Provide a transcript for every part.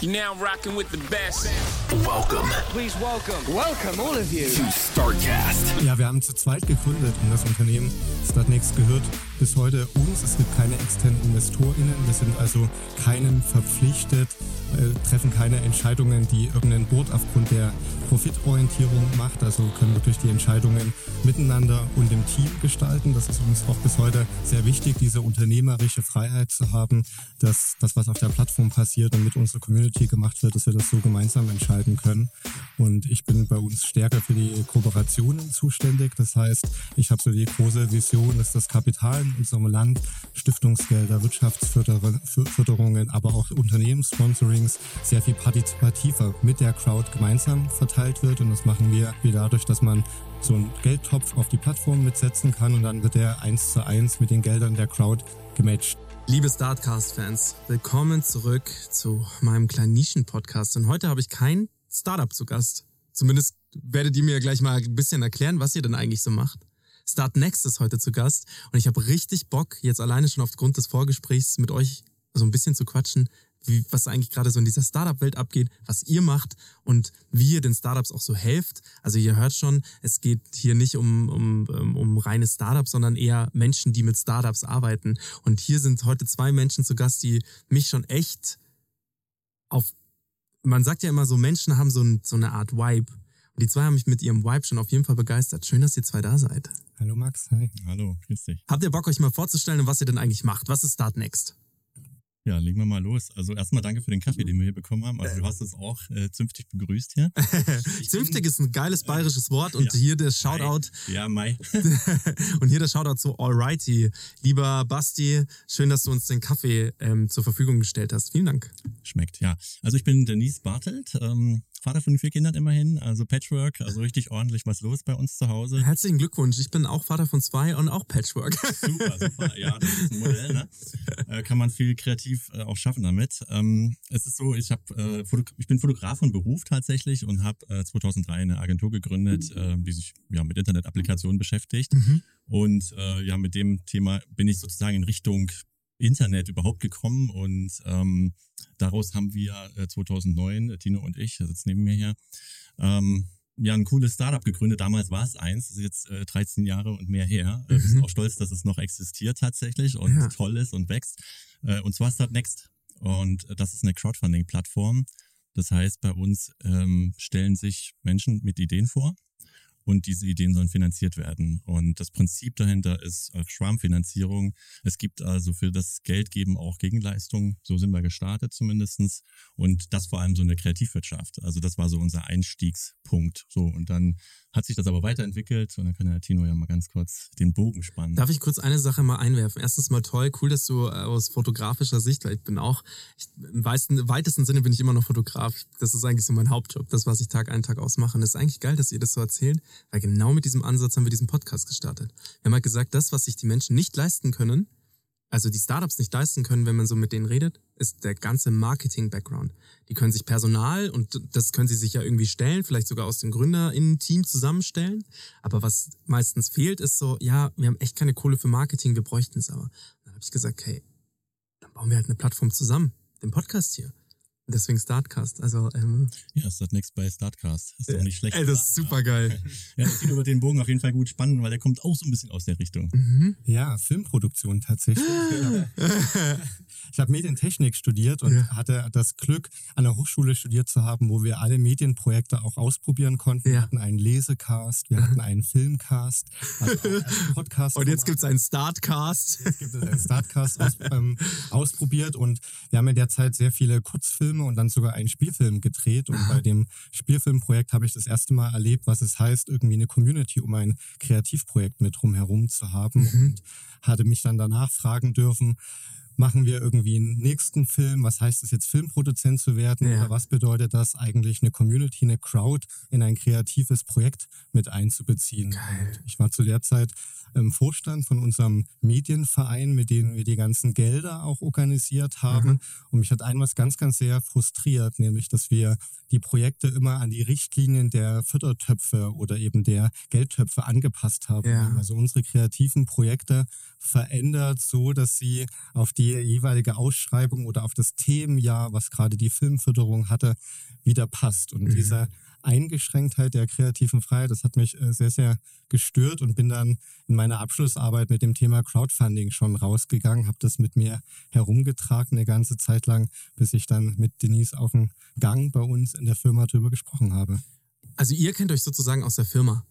You now rocking with the best. Welcome Please welcome, welcome all of you. to StartCast. Ja, wir haben zu zweit gegründet und das Unternehmen Startnext gehört bis heute uns. Es gibt keine externen InvestorInnen. Wir sind also keinen verpflichtet, äh, treffen keine Entscheidungen, die irgendein Board aufgrund der Profitorientierung macht. Also können wirklich die Entscheidungen miteinander und im Team gestalten. Das ist uns auch bis heute sehr wichtig, diese unternehmerische Freiheit zu haben, dass das, was auf der Plattform passiert und mit unserer Community gemacht wird, dass wir das so gemeinsam entscheiden können. Und ich bin bei uns stärker für die Kooperationen zuständig. Das heißt, ich habe so die große Vision, dass das Kapital in unserem Land, Stiftungsgelder, Wirtschaftsförderungen, aber auch Unternehmenssponsorings sehr viel partizipativer mit der Crowd gemeinsam verteilt wird. Und das machen wir dadurch, dass man so einen Geldtopf auf die Plattform mitsetzen kann und dann wird der eins zu eins mit den Geldern der Crowd gematcht. Liebe Startcast-Fans, willkommen zurück zu meinem kleinen Nischen-Podcast. Und heute habe ich kein Startup zu Gast. Zumindest werdet ihr mir gleich mal ein bisschen erklären, was ihr denn eigentlich so macht. Start Next ist heute zu Gast und ich habe richtig Bock, jetzt alleine schon aufgrund des Vorgesprächs mit euch so ein bisschen zu quatschen, wie, was eigentlich gerade so in dieser Startup-Welt abgeht, was ihr macht und wie ihr den Startups auch so helft. Also ihr hört schon, es geht hier nicht um, um, um, um reine Startups, sondern eher Menschen, die mit Startups arbeiten. Und hier sind heute zwei Menschen zu Gast, die mich schon echt auf, man sagt ja immer so, Menschen haben so, ein, so eine Art Vibe. Und die zwei haben mich mit ihrem Vibe schon auf jeden Fall begeistert. Schön, dass ihr zwei da seid. Hallo Max, hi. Hallo, grüß dich. Habt ihr Bock, euch mal vorzustellen, was ihr denn eigentlich macht? Was ist Start Next? Ja, legen wir mal los. Also erstmal danke für den Kaffee, den wir hier bekommen haben. Also du hast es auch äh, zünftig begrüßt hier. Zünftig ist ein geiles bayerisches Wort und Ja. hier der Shoutout Ja, Mai. und hier der Shoutout zu Alrighty. Lieber Basti, schön, dass du uns den Kaffee ähm, zur Verfügung gestellt hast. Vielen Dank. Schmeckt, ja. Also ich bin Denise Bartelt, ähm, Vater von vier Kindern immerhin, also Patchwork, also richtig ordentlich was los bei uns zu Hause. Herzlichen Glückwunsch. Ich bin auch Vater von zwei und auch Patchwork. Super, super. Ja, das ist ein Modell, ne? Äh, kann man viel kreativ äh, auch schaffen damit. Ähm, es ist so, ich hab, äh, ich bin Fotograf von Beruf tatsächlich und habe äh, 2003 eine Agentur gegründet, äh, die sich ja mit Internetapplikationen beschäftigt. Und äh, ja, mit dem Thema bin ich sozusagen in Richtung Internet überhaupt gekommen und ähm, daraus haben wir äh, 2009, äh, Tino und ich, er sitzt neben mir hier, ähm, ja, ein cooles Startup gegründet. Damals war es eins, das ist jetzt äh, 13 Jahre und mehr her. Äh, Wir sind auch stolz, dass es noch existiert tatsächlich und Ja. toll ist und wächst. Äh, und zwar Start Next. Und äh, das ist eine Crowdfunding-Plattform. Das heißt, bei uns ähm, stellen sich Menschen mit Ideen vor und diese Ideen sollen finanziert werden. Und das Prinzip dahinter ist äh, Schwarmfinanzierung. Es gibt also für das Geldgeben auch Gegenleistungen. So sind wir gestartet zumindestens Und das vor allem so eine Kreativwirtschaft. Also das war so unser Einstiegspunkt. So und dann hat sich das aber weiterentwickelt und dann kann der Tino ja mal ganz kurz den Bogen spannen. Darf ich kurz eine Sache mal einwerfen? Erstens mal toll, cool, dass du äh, aus fotografischer Sicht, weil ich bin auch, ich, im weitesten, weitesten Sinne bin ich immer noch Fotograf. Das ist eigentlich so mein Hauptjob, das, was ich Tag ein, Tag ausmache. Und das ist eigentlich geil, dass ihr das so erzählt, weil genau mit diesem Ansatz haben wir diesen Podcast gestartet. Wir haben halt gesagt, das, was sich die Menschen nicht leisten können, also die Startups nicht leisten können, wenn man so mit denen redet, ist der ganze Marketing-Background. Die können sich Personal und das können sie sich ja irgendwie stellen, vielleicht sogar aus dem GründerInnen-Team zusammenstellen. Aber was meistens fehlt, ist so, ja, wir haben echt keine Kohle für Marketing, wir bräuchten es aber. Dann habe ich gesagt, hey, dann bauen wir halt eine Plattform zusammen, den Podcast hier. Deswegen Startcast. Also, ähm, ja, ist das next bei Startcast. Ist doch nicht schlecht. ey, das ist super geil. Ja, der Tino wird den Bogen auf jeden Fall gut spannen, weil der kommt auch so ein bisschen aus der Richtung. Mhm. Ja, Filmproduktion tatsächlich. ich habe Medientechnik studiert und Ja. hatte das Glück, an der Hochschule studiert zu haben, wo wir alle Medienprojekte auch ausprobieren konnten. Ja. Wir hatten einen Lesecast, wir hatten einen Filmcast, also einen Podcast. Und jetzt gibt's einen Startcast. Jetzt gibt es einen Startcast aus, ähm, ausprobiert und wir haben in der Zeit sehr viele Kurzfilme und dann sogar einen Spielfilm gedreht. Und bei dem Spielfilmprojekt habe ich das erste Mal erlebt, was es heißt, irgendwie eine Community um ein Kreativprojekt mit drumherum zu haben und hatte mich dann danach fragen dürfen, machen wir irgendwie einen nächsten Film? Was heißt es jetzt, Filmproduzent zu werden? Ja. Oder was bedeutet das eigentlich, eine Community, eine Crowd in ein kreatives Projekt mit einzubeziehen? Und ich war zu der Zeit im Vorstand von unserem Medienverein, mit dem wir die ganzen Gelder auch organisiert haben. Und mich hat ein was ganz, ganz sehr frustriert, nämlich, dass wir die Projekte immer an die Richtlinien der Fördertöpfe oder eben der Geldtöpfe angepasst haben. Ja. Also unsere kreativen Projekte verändert, so dass sie auf die jeweilige Ausschreibung oder auf das Themenjahr, was gerade die Filmförderung hatte, wieder passt. Und mhm. diese Eingeschränktheit der kreativen Freiheit, das hat mich äh, sehr, sehr gestört und bin dann in meiner Abschlussarbeit mit dem Thema Crowdfunding schon rausgegangen, habe das mit mir herumgetragen eine ganze Zeit lang, bis ich dann mit Denise auf dem Gang bei uns in der Firma drüber gesprochen habe. Also ihr kennt euch sozusagen aus der Firma.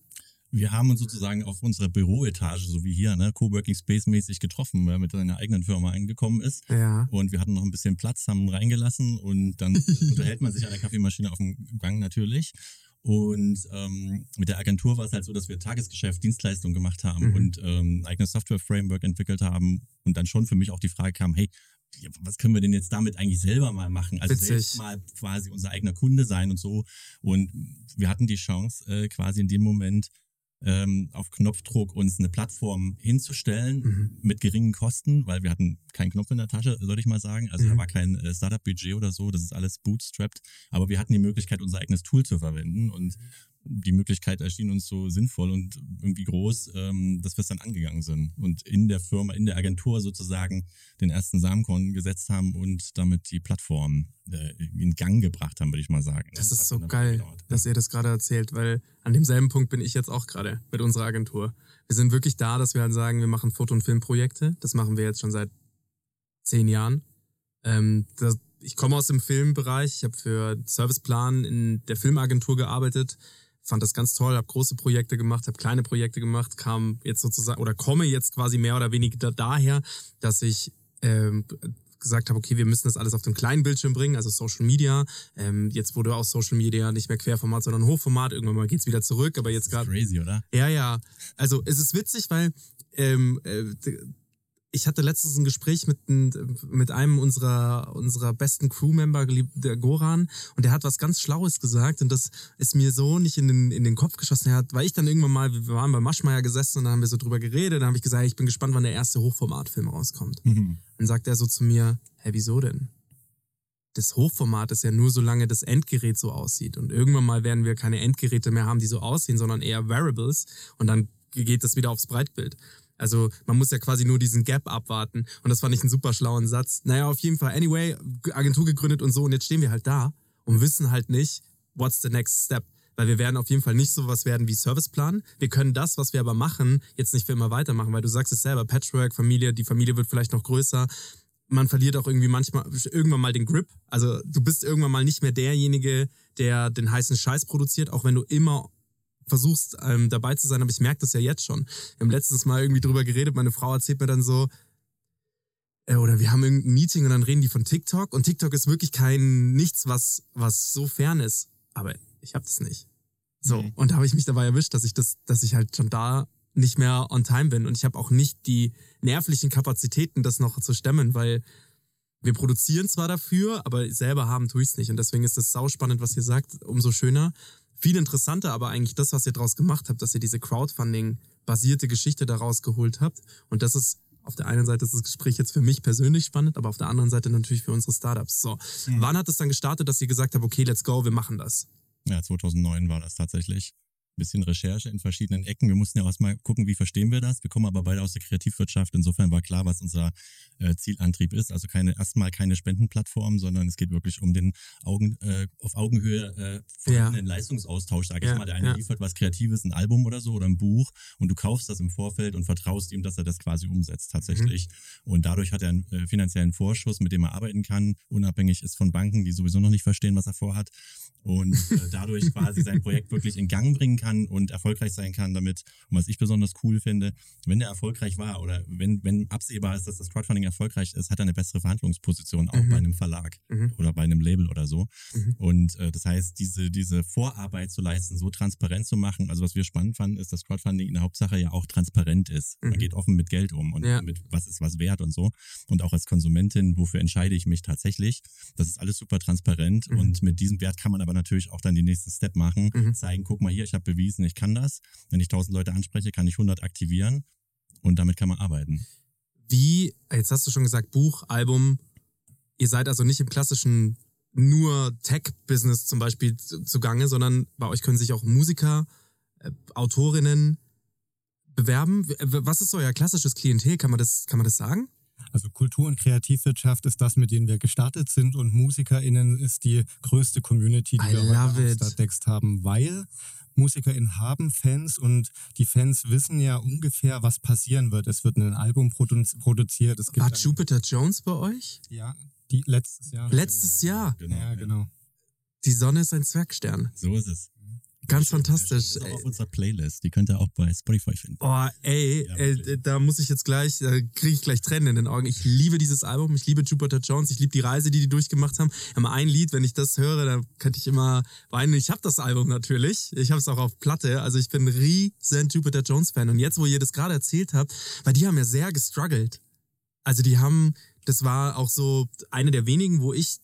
Wir haben uns sozusagen auf unserer Büroetage, so wie hier, ne, Coworking Space mäßig getroffen, weil er mit seiner eigenen Firma eingekommen ist. Ja. Und wir hatten noch ein bisschen Platz, haben reingelassen und dann unterhält man sich an der Kaffeemaschine auf dem Gang natürlich. Und ähm, mit der Agentur war es halt so, dass wir Tagesgeschäft, Dienstleistungen gemacht haben mhm. und ähm, eigenes Software-Framework entwickelt haben und dann schon für mich auch die Frage kam, hey, was können wir denn jetzt damit eigentlich selber mal machen? Also Witzig. selbst mal quasi unser eigener Kunde sein und so. Und wir hatten die Chance, äh, quasi in dem Moment ähm, auf Knopfdruck uns eine Plattform hinzustellen mhm. mit geringen Kosten, weil wir hatten keinen Knopf in der Tasche, sollte ich mal sagen. Also mhm. da war kein äh, Startup-Budget oder so, das ist alles bootstrapped. Aber wir hatten die Möglichkeit, unser eigenes Tool zu verwenden und die Möglichkeit erschien uns so sinnvoll und irgendwie groß, ähm, dass wir es dann angegangen sind und in der Firma, in der Agentur sozusagen den ersten Samenkorn gesetzt haben und damit die Plattform äh, in Gang gebracht haben, würde ich mal sagen. Das, das ist so geil, dass ihr das gerade erzählt, weil an demselben Punkt bin ich jetzt auch gerade mit unserer Agentur. Wir sind wirklich da, dass wir halt sagen, wir machen Foto- und Filmprojekte. Das machen wir jetzt schon seit zehn Jahren. Ähm, das, ich komme aus dem Filmbereich. Ich habe für Serviceplan in der Filmagentur gearbeitet fand das ganz toll, habe große Projekte gemacht, habe kleine Projekte gemacht, kam jetzt sozusagen oder komme jetzt quasi mehr oder weniger daher, dass ich ähm, gesagt habe, okay, wir müssen das alles auf den kleinen Bildschirm bringen, also Social Media. Ähm, jetzt wurde auch Social Media nicht mehr Querformat, sondern Hochformat. Irgendwann mal geht's wieder zurück, aber jetzt gerade. Crazy, oder? Ja, ja. Also es ist witzig, weil ähm, äh, ich hatte letztens ein Gespräch mit, mit einem unserer, unserer besten Crewmember, der Goran, und der hat was ganz Schlaues gesagt und das ist mir so nicht in den, in den Kopf geschossen. Er hat, weil ich dann irgendwann mal, wir waren bei Maschmeyer gesessen und dann haben wir so drüber geredet, dann habe ich gesagt, ich bin gespannt, wann der erste Hochformatfilm rauskommt. Mhm. Dann sagt er so zu mir, hä, wieso denn? das Hochformat ist ja nur, solange das Endgerät so aussieht. Und irgendwann mal werden wir keine Endgeräte mehr haben, die so aussehen, sondern eher Variables. Und dann geht das wieder aufs Breitbild. Also man muss ja quasi nur diesen Gap abwarten. Und das fand ich einen super schlauen Satz. Naja, auf jeden Fall. Anyway, Agentur gegründet und so. Und jetzt stehen wir halt da und wissen halt nicht, what's the next step. Weil wir werden auf jeden Fall nicht so was werden wie Serviceplan. Wir können das, was wir aber machen, jetzt nicht für immer weitermachen, weil du sagst es selber, Patchwork, Familie, die Familie wird vielleicht noch größer. Man verliert auch irgendwie manchmal, irgendwann mal den Grip. Also du bist irgendwann mal nicht mehr derjenige, der den heißen Scheiß produziert, auch wenn du immer versuchst ähm, dabei zu sein, aber ich merke das ja jetzt schon. Wir haben letztens mal irgendwie drüber geredet, meine Frau erzählt mir dann so, äh, oder wir haben irgendein Meeting und dann reden die von TikTok und TikTok ist wirklich kein nichts, was, was so fern ist. Aber ich habe das nicht. So, mhm. und da habe ich mich dabei erwischt, dass ich das, dass ich halt schon da nicht mehr on time bin und ich habe auch nicht die nervlichen Kapazitäten, das noch zu stemmen, weil wir produzieren zwar dafür, aber selber haben tue ich es nicht. Und deswegen ist das sauspannend, was ihr sagt, umso schöner. Viel interessanter aber eigentlich das, was ihr daraus gemacht habt, dass ihr diese Crowdfunding-basierte Geschichte daraus geholt habt. Und das ist auf der einen Seite ist das Gespräch jetzt für mich persönlich spannend, aber auf der anderen Seite natürlich für unsere Startups. So, mhm. wann hat es dann gestartet, dass ihr gesagt habt, okay, let's go, wir machen das? Ja, 2009 war das tatsächlich bisschen Recherche in verschiedenen Ecken. Wir mussten ja erstmal gucken, wie verstehen wir das. Wir kommen aber beide aus der Kreativwirtschaft. Insofern war klar, was unser äh, Zielantrieb ist. Also keine erstmal keine Spendenplattform, sondern es geht wirklich um den Augen, äh, auf Augenhöhe äh, vorhandenen ja. Leistungsaustausch, sage ich ja, mal. Der eine ja. liefert was Kreatives, ein Album oder so oder ein Buch und du kaufst das im Vorfeld und vertraust ihm, dass er das quasi umsetzt tatsächlich. Mhm. Und dadurch hat er einen äh, finanziellen Vorschuss, mit dem er arbeiten kann, unabhängig ist von Banken, die sowieso noch nicht verstehen, was er vorhat. Und äh, dadurch quasi sein Projekt wirklich in Gang bringen kann kann und erfolgreich sein kann damit. Und was ich besonders cool finde, wenn der erfolgreich war oder wenn, wenn absehbar ist, dass das Crowdfunding erfolgreich ist, hat er eine bessere Verhandlungsposition auch mhm. bei einem Verlag mhm. oder bei einem Label oder so. Mhm. Und äh, das heißt, diese, diese Vorarbeit zu leisten, so transparent zu machen, also was wir spannend fanden, ist, dass Crowdfunding in der Hauptsache ja auch transparent ist. Man mhm. geht offen mit Geld um und ja. mit was ist was wert und so. Und auch als Konsumentin, wofür entscheide ich mich tatsächlich? Das ist alles super transparent mhm. und mit diesem Wert kann man aber natürlich auch dann den nächsten Step machen, mhm. zeigen, guck mal hier, ich habe bewiesen, ich kann das. Wenn ich 1000 Leute anspreche, kann ich 100 aktivieren und damit kann man arbeiten. Wie, jetzt hast du schon gesagt, Buch, Album, ihr seid also nicht im klassischen nur Tech-Business zum Beispiel zugange, sondern bei euch können sich auch Musiker, äh, Autorinnen, bewerben. Was ist euer klassisches Klientel? Kann man das, kann man das sagen? Also Kultur- und Kreativwirtschaft ist das, mit denen wir gestartet sind und MusikerInnen ist die größte Community, die I wir heute auf haben, weil MusikerInnen haben Fans und die Fans wissen ja ungefähr, was passieren wird. Es wird ein Album produ- produziert. Es gibt War Jupiter Jones bei euch? ja, die letztes Jahr. Letztes Jahr. Genau. Ja, genau. Die Sonne ist ein Zwergstern. So ist es. Ganz Das fantastisch. ist auch auf unserer Playlist. Die könnt ihr auch bei Spotify finden. Oh, ey, Ja, wirklich. da muss ich jetzt gleich, da kriege ich gleich Tränen in den Augen. Ich liebe dieses Album, ich liebe Jupiter Jones, ich liebe die Reise, die die durchgemacht haben. Aber ein Lied, wenn ich das höre, dann könnte ich immer weinen. Ich habe das Album natürlich, ich habe es auch auf Platte, also ich bin ein riesen Jupiter Jones Fan. Und jetzt, wo ihr das gerade erzählt habt, weil die haben ja sehr gestruggelt. Also die haben, das war auch so eine der wenigen, wo ich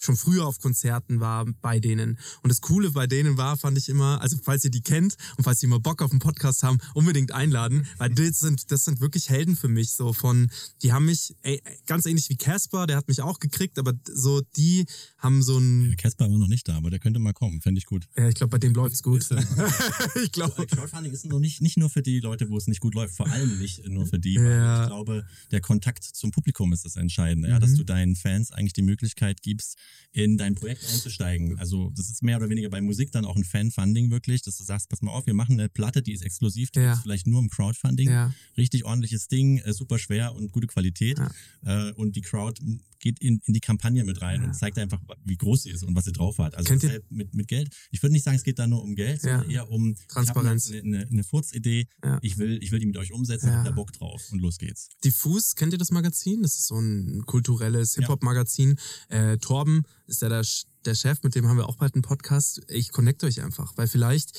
schon früher auf Konzerten war bei denen. Und das Coole bei denen war, fand ich immer, also falls ihr die kennt und falls ihr mal Bock auf einen Podcast haben, unbedingt einladen, weil das sind, das sind wirklich Helden für mich, so von, die haben mich, ey, ganz ähnlich wie Casper, der hat mich auch gekriegt, aber so, die haben so ein, Casper war noch nicht da, aber der könnte mal kommen. Fände ich gut. ja, ich glaube, bei dem läuft's gut. ich glaube. Crowdfunding ist noch nicht, nicht nur für die Leute, wo es nicht gut läuft, vor allem nicht nur für die. weil Ja. Ich glaube, der Kontakt zum Publikum ist das Entscheidende, ja, dass Mhm. du deinen Fans eigentlich die Möglichkeit gibst, in dein Projekt einzusteigen. Also das ist mehr oder weniger bei Musik dann auch ein Fan-Funding wirklich, dass du sagst, pass mal auf, wir machen eine Platte, die ist exklusiv, die Ja. ist vielleicht nur im Crowdfunding. Ja. Richtig ordentliches Ding, äh, super schwer und gute Qualität. Äh, und die Crowd geht in, in die Kampagne mit rein und zeigt einfach, wie groß sie ist und was sie drauf hat. Also deshalb mit, mit Geld. Ich würde nicht sagen, es geht da nur um Geld, sondern Ja. eher um Transparenz. Eine, eine, eine Furzidee. Ja. Ich will, ich will die mit euch umsetzen, Ja. hab da Bock drauf und los geht's. Diffus, kennt ihr das Magazin? Das ist so ein kulturelles Hip-Hop-Magazin. Äh, Torben ist ja der, der Chef, mit dem haben wir auch bald einen Podcast. Ich connecte euch einfach, weil vielleicht,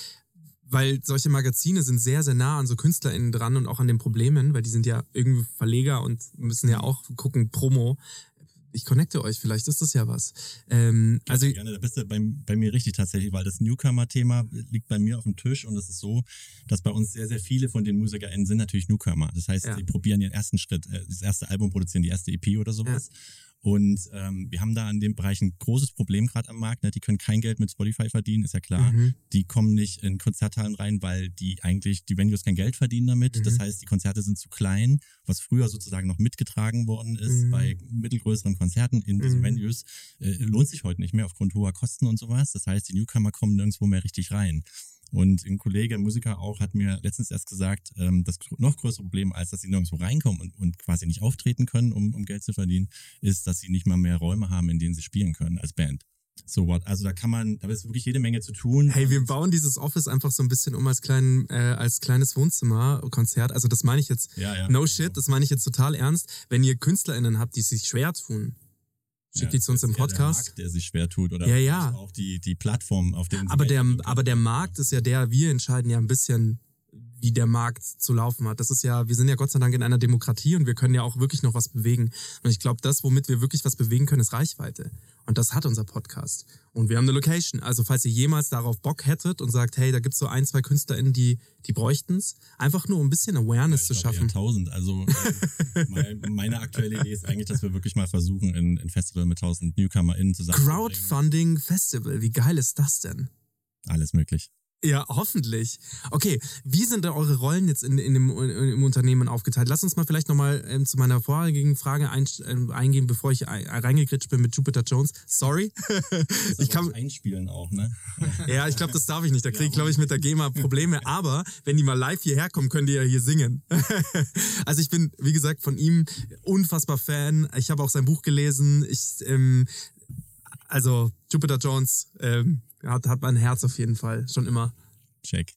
weil solche Magazine sind sehr, sehr nah an so KünstlerInnen dran und auch an den Problemen, weil die sind ja irgendwie Verleger und müssen ja auch gucken, Promo. Ich connecte euch, vielleicht ist das ja was. Ähm, also, Also gerne, da bist du bei, bei mir richtig tatsächlich, weil das Newcomer-Thema liegt bei mir auf dem Tisch und es ist so, dass bei uns sehr, sehr viele von den MusikerInnen sind natürlich Newcomer. Das heißt, Ja. die probieren ihren ersten Schritt, äh, das erste Album produzieren, die erste EP oder sowas. Und ähm, wir haben da in dem Bereich ein großes Problem gerade am Markt. Ne? Die können kein Geld mit Spotify verdienen, ist ja klar. Mhm. Die kommen nicht in Konzerthallen rein, weil die eigentlich, die Venues kein Geld verdienen damit. Mhm. Das heißt, die Konzerte sind zu klein, was früher sozusagen noch mitgetragen worden ist Mhm. bei mittelgrößeren Konzerten in diesen Mhm. Venues. Äh, lohnt sich heute nicht mehr aufgrund hoher Kosten und sowas. Das heißt, die Newcomer kommen nirgendwo mehr richtig rein. Und ein Kollege, ein Musiker auch, hat mir letztens erst gesagt, ähm, das noch größere Problem, als dass sie nirgendwo reinkommen und, und quasi nicht auftreten können, um, um Geld zu verdienen, ist, dass sie nicht mal mehr Räume haben, in denen sie spielen können als Band. So what? Also da kann man, da ist wirklich jede Menge zu tun. Hey, wir bauen dieses Office einfach so ein bisschen um als, kleinen, äh, als kleines Wohnzimmerkonzert. Also das meine ich jetzt, Ja, ja. no shit, das meine ich jetzt total ernst. Wenn ihr KünstlerInnen habt, die sich schwer tun, schickt die zu uns im Podcast. Der Markt, der sich schwer tut oder Ja, ja. auch die, die Plattform, auf sie Aber der, aber der Markt ist ja der, wir entscheiden ja ein bisschen, wie der Markt zu laufen hat. Das ist ja, wir sind ja Gott sei Dank in einer Demokratie und wir können ja auch wirklich noch was bewegen. Und ich glaube, das, womit wir wirklich was bewegen können, ist Reichweite. Und das hat unser Podcast. Und wir haben eine Location. Also falls ihr jemals darauf Bock hättet und sagt, hey, da gibt's so ein, zwei KünstlerInnen, die, die bräuchten's, einfach nur um ein bisschen Awareness Ich zu schaffen. 1000. Also äh, mein, meine aktuelle Idee ist eigentlich, dass wir wirklich mal versuchen, ein, ein Festival mit 1000 NewcomerInnen zusammen Crowdfunding Festival, wie geil ist das denn? Alles möglich. Ja, hoffentlich. Okay, wie sind denn eure Rollen jetzt in, in dem, in, im Unternehmen aufgeteilt? Lass uns mal vielleicht nochmal ähm, zu meiner vorherigen Frage ein, ähm, eingehen, bevor ich ein, reingegritscht bin mit Jupiter Jones. Sorry. ich kann, einspielen auch, ne? ja, ich glaube, das darf ich nicht. Da kriege ich, glaube ich, mit der GEMA Probleme. Aber wenn die mal live hierher kommen, können die ja hier singen. also ich bin, wie gesagt, von ihm unfassbar Fan. Ich habe auch sein Buch gelesen. Ich, ähm, also Jupiter Jones ähm, hat, hat mein Herz auf jeden Fall, schon immer. Check.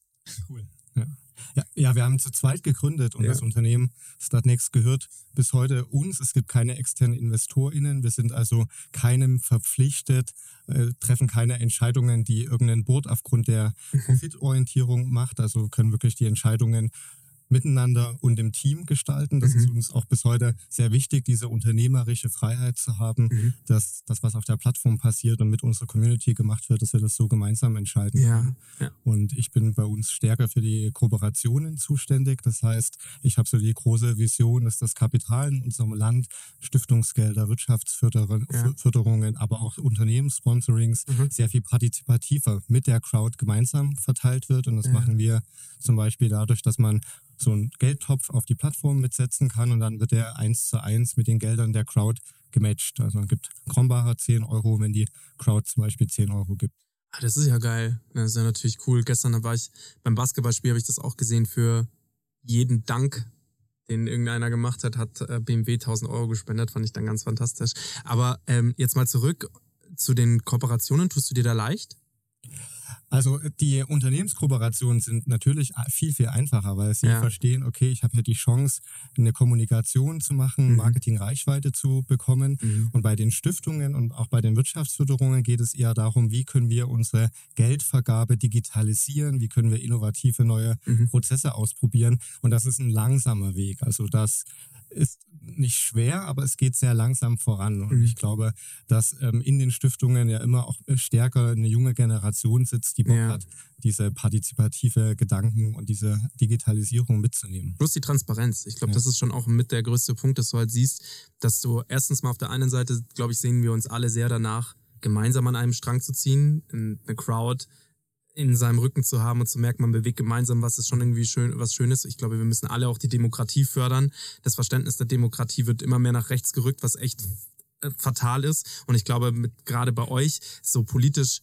Cool. Ja. Ja, ja, wir haben zu zweit gegründet und Ja. das Unternehmen Startnext gehört bis heute uns. Es gibt keine externen InvestorInnen. Wir sind also keinem verpflichtet, äh, treffen keine Entscheidungen, die irgendein Board aufgrund der Profitorientierung macht. Also können wirklich die Entscheidungen miteinander und im Team gestalten. Das ist uns auch bis heute sehr wichtig, diese unternehmerische Freiheit zu haben, dass das, was auf der Plattform passiert und mit unserer Community gemacht wird, dass wir das so gemeinsam entscheiden Ja, können. ja. Und ich bin bei uns stärker für die Kooperationen zuständig. Das heißt, ich habe so die große Vision, dass das Kapital in unserem Land, Stiftungsgelder, Wirtschaftsförderungen, aber auch Unternehmenssponsorings sehr viel partizipativer mit der Crowd gemeinsam verteilt wird. Und das Ja. machen wir zum Beispiel dadurch, dass man so einen Geldtopf auf die Plattform mitsetzen kann und dann wird der eins zu eins mit den Geldern der Crowd gematcht. Also man gibt Krombacher 10 Euro, wenn die Crowd zum Beispiel 10 Euro gibt. Ah, das ist ja geil. Das ist ja natürlich cool. Gestern war ich beim Basketballspiel, habe ich das auch gesehen für jeden Dank, den irgendeiner gemacht hat, hat äh, BMW 1000 Euro gespendet, fand ich dann ganz fantastisch. Aber ähm, jetzt mal zurück zu den Kooperationen. Tust du dir da leicht? Also die Unternehmenskooperationen sind natürlich viel, viel einfacher, weil sie ja. verstehen, okay, ich habe hier die Chance, eine Kommunikation zu machen, mhm. Marketing-Reichweite zu bekommen. Mhm. Und bei den Stiftungen und auch bei den Wirtschaftsförderungen geht es eher darum, wie können wir unsere Geldvergabe digitalisieren, wie können wir innovative neue mhm. Prozesse ausprobieren. Und das ist ein langsamer Weg. Also das ist nicht schwer, aber es geht sehr langsam voran. Und mhm. ich glaube, dass ähm, in den Stiftungen ja immer auch stärker eine junge Generation sitzt, die Bock ja. hat, diese partizipative Gedanken und diese Digitalisierung mitzunehmen. Plus die Transparenz. Ich glaube, ja. das ist schon auch mit der größte Punkt, dass du halt siehst, dass du erstens mal auf der einen Seite, glaube ich, sehen wir uns alle sehr danach, gemeinsam an einem Strang zu ziehen, eine Crowd in seinem Rücken zu haben und zu merken, man bewegt gemeinsam was, ist schon irgendwie schön, was Schönes. Ich glaube, wir müssen alle auch die Demokratie fördern. Das Verständnis der Demokratie wird immer mehr nach rechts gerückt, was echt äh, fatal ist. Und ich glaube, mit, gerade bei euch, so politisch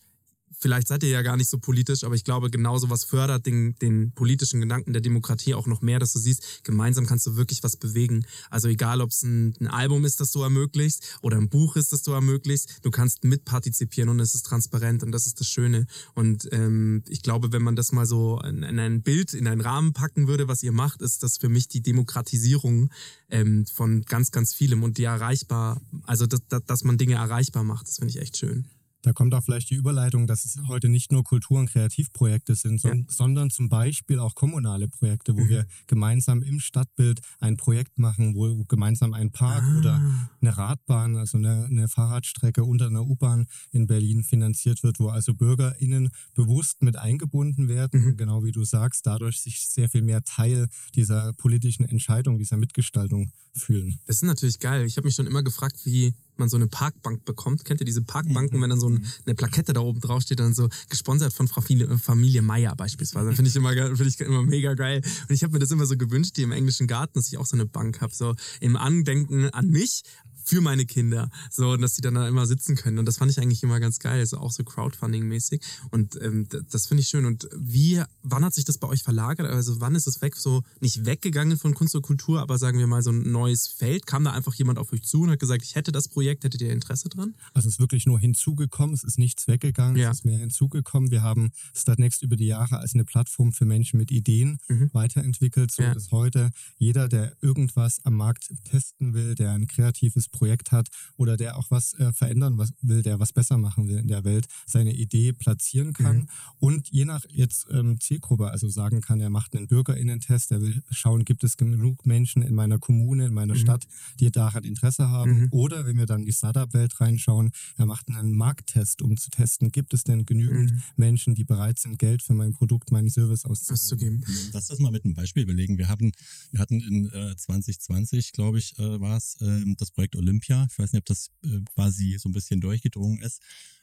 vielleicht seid ihr ja gar nicht so politisch, aber ich glaube, genauso was fördert den, den politischen Gedanken der Demokratie auch noch mehr, dass du siehst, gemeinsam kannst du wirklich was bewegen. Also egal, ob es ein, ein, Album ist, das du ermöglicht oder ein Buch ist, das du ermöglicht, du kannst mitpartizipieren und es ist transparent und das ist das Schöne. Und ähm, ich glaube, wenn man das mal so in, in ein Bild, in einen Rahmen packen würde, was ihr macht, ist das für mich die Demokratisierung ähm, von ganz, ganz vielem und die erreichbar, also dass, dass man Dinge erreichbar macht, das finde ich echt schön. Da kommt auch vielleicht die Überleitung, dass es heute nicht nur Kultur- und Kreativprojekte sind, ja. sondern zum Beispiel auch kommunale Projekte, wo mhm. wir gemeinsam im Stadtbild ein Projekt machen, wo gemeinsam ein Park ah. oder eine Radbahn, also eine, eine Fahrradstrecke unter einer U-Bahn in Berlin finanziert wird, wo also BürgerInnen bewusst mit eingebunden werden, mhm. genau wie du sagst, dadurch sich sehr viel mehr Teil dieser politischen Entscheidung, dieser Mitgestaltung fühlen. Das ist natürlich geil. Ich habe mich schon immer gefragt, wie man so eine Parkbank bekommt. Kennt ihr diese Parkbanken, wenn dann so ein, eine Plakette da oben drauf steht, dann so gesponsert von Familie, Familie Meier beispielsweise. Finde ich immer finde ich immer mega geil. Und ich habe mir das immer so gewünscht, die im englischen Garten, dass ich auch so eine Bank habe, so im Andenken an mich, für meine Kinder. So, dass die dann da immer sitzen können. Und das fand ich eigentlich immer ganz geil. So auch so Crowdfunding-mäßig. Und ähm, das finde ich schön. Und wie, wann hat sich das bei euch verlagert? Also wann ist es weg, so nicht weggegangen von Kunst und Kultur, aber sagen wir mal so ein neues Feld? Kam da einfach jemand auf euch zu und hat gesagt, ich hätte das Projekt, hättet ihr Interesse dran? Also es ist wirklich nur hinzugekommen, es ist nichts weggegangen, ja. es ist mehr hinzugekommen. Wir haben Startnext über die Jahre als eine Plattform für Menschen mit Ideen mhm. weiterentwickelt, so ja. dass heute jeder, der irgendwas am Markt testen will, der ein kreatives Projekt hat oder der auch was äh, verändern was will, der was besser machen will in der Welt, seine Idee platzieren kann mhm. und je nach jetzt ähm, Zielgruppe, also sagen kann, er macht einen Bürgerinnentest, er will schauen, gibt es genug Menschen in meiner Kommune, in meiner mhm. Stadt, die daran Interesse haben mhm. oder wenn wir dann in die Startup-Welt reinschauen, er macht einen Markttest, um zu testen, gibt es denn genügend mhm. Menschen, die bereit sind, Geld für mein Produkt, meinen Service auszugeben. Lass das mal mit einem Beispiel belegen. Wir haben, wir hatten in äh, 2020, glaube ich, äh, war es, äh, das Projekt Olympia. Ich weiß nicht, ob das äh, quasi so ein bisschen durchgedrungen ist.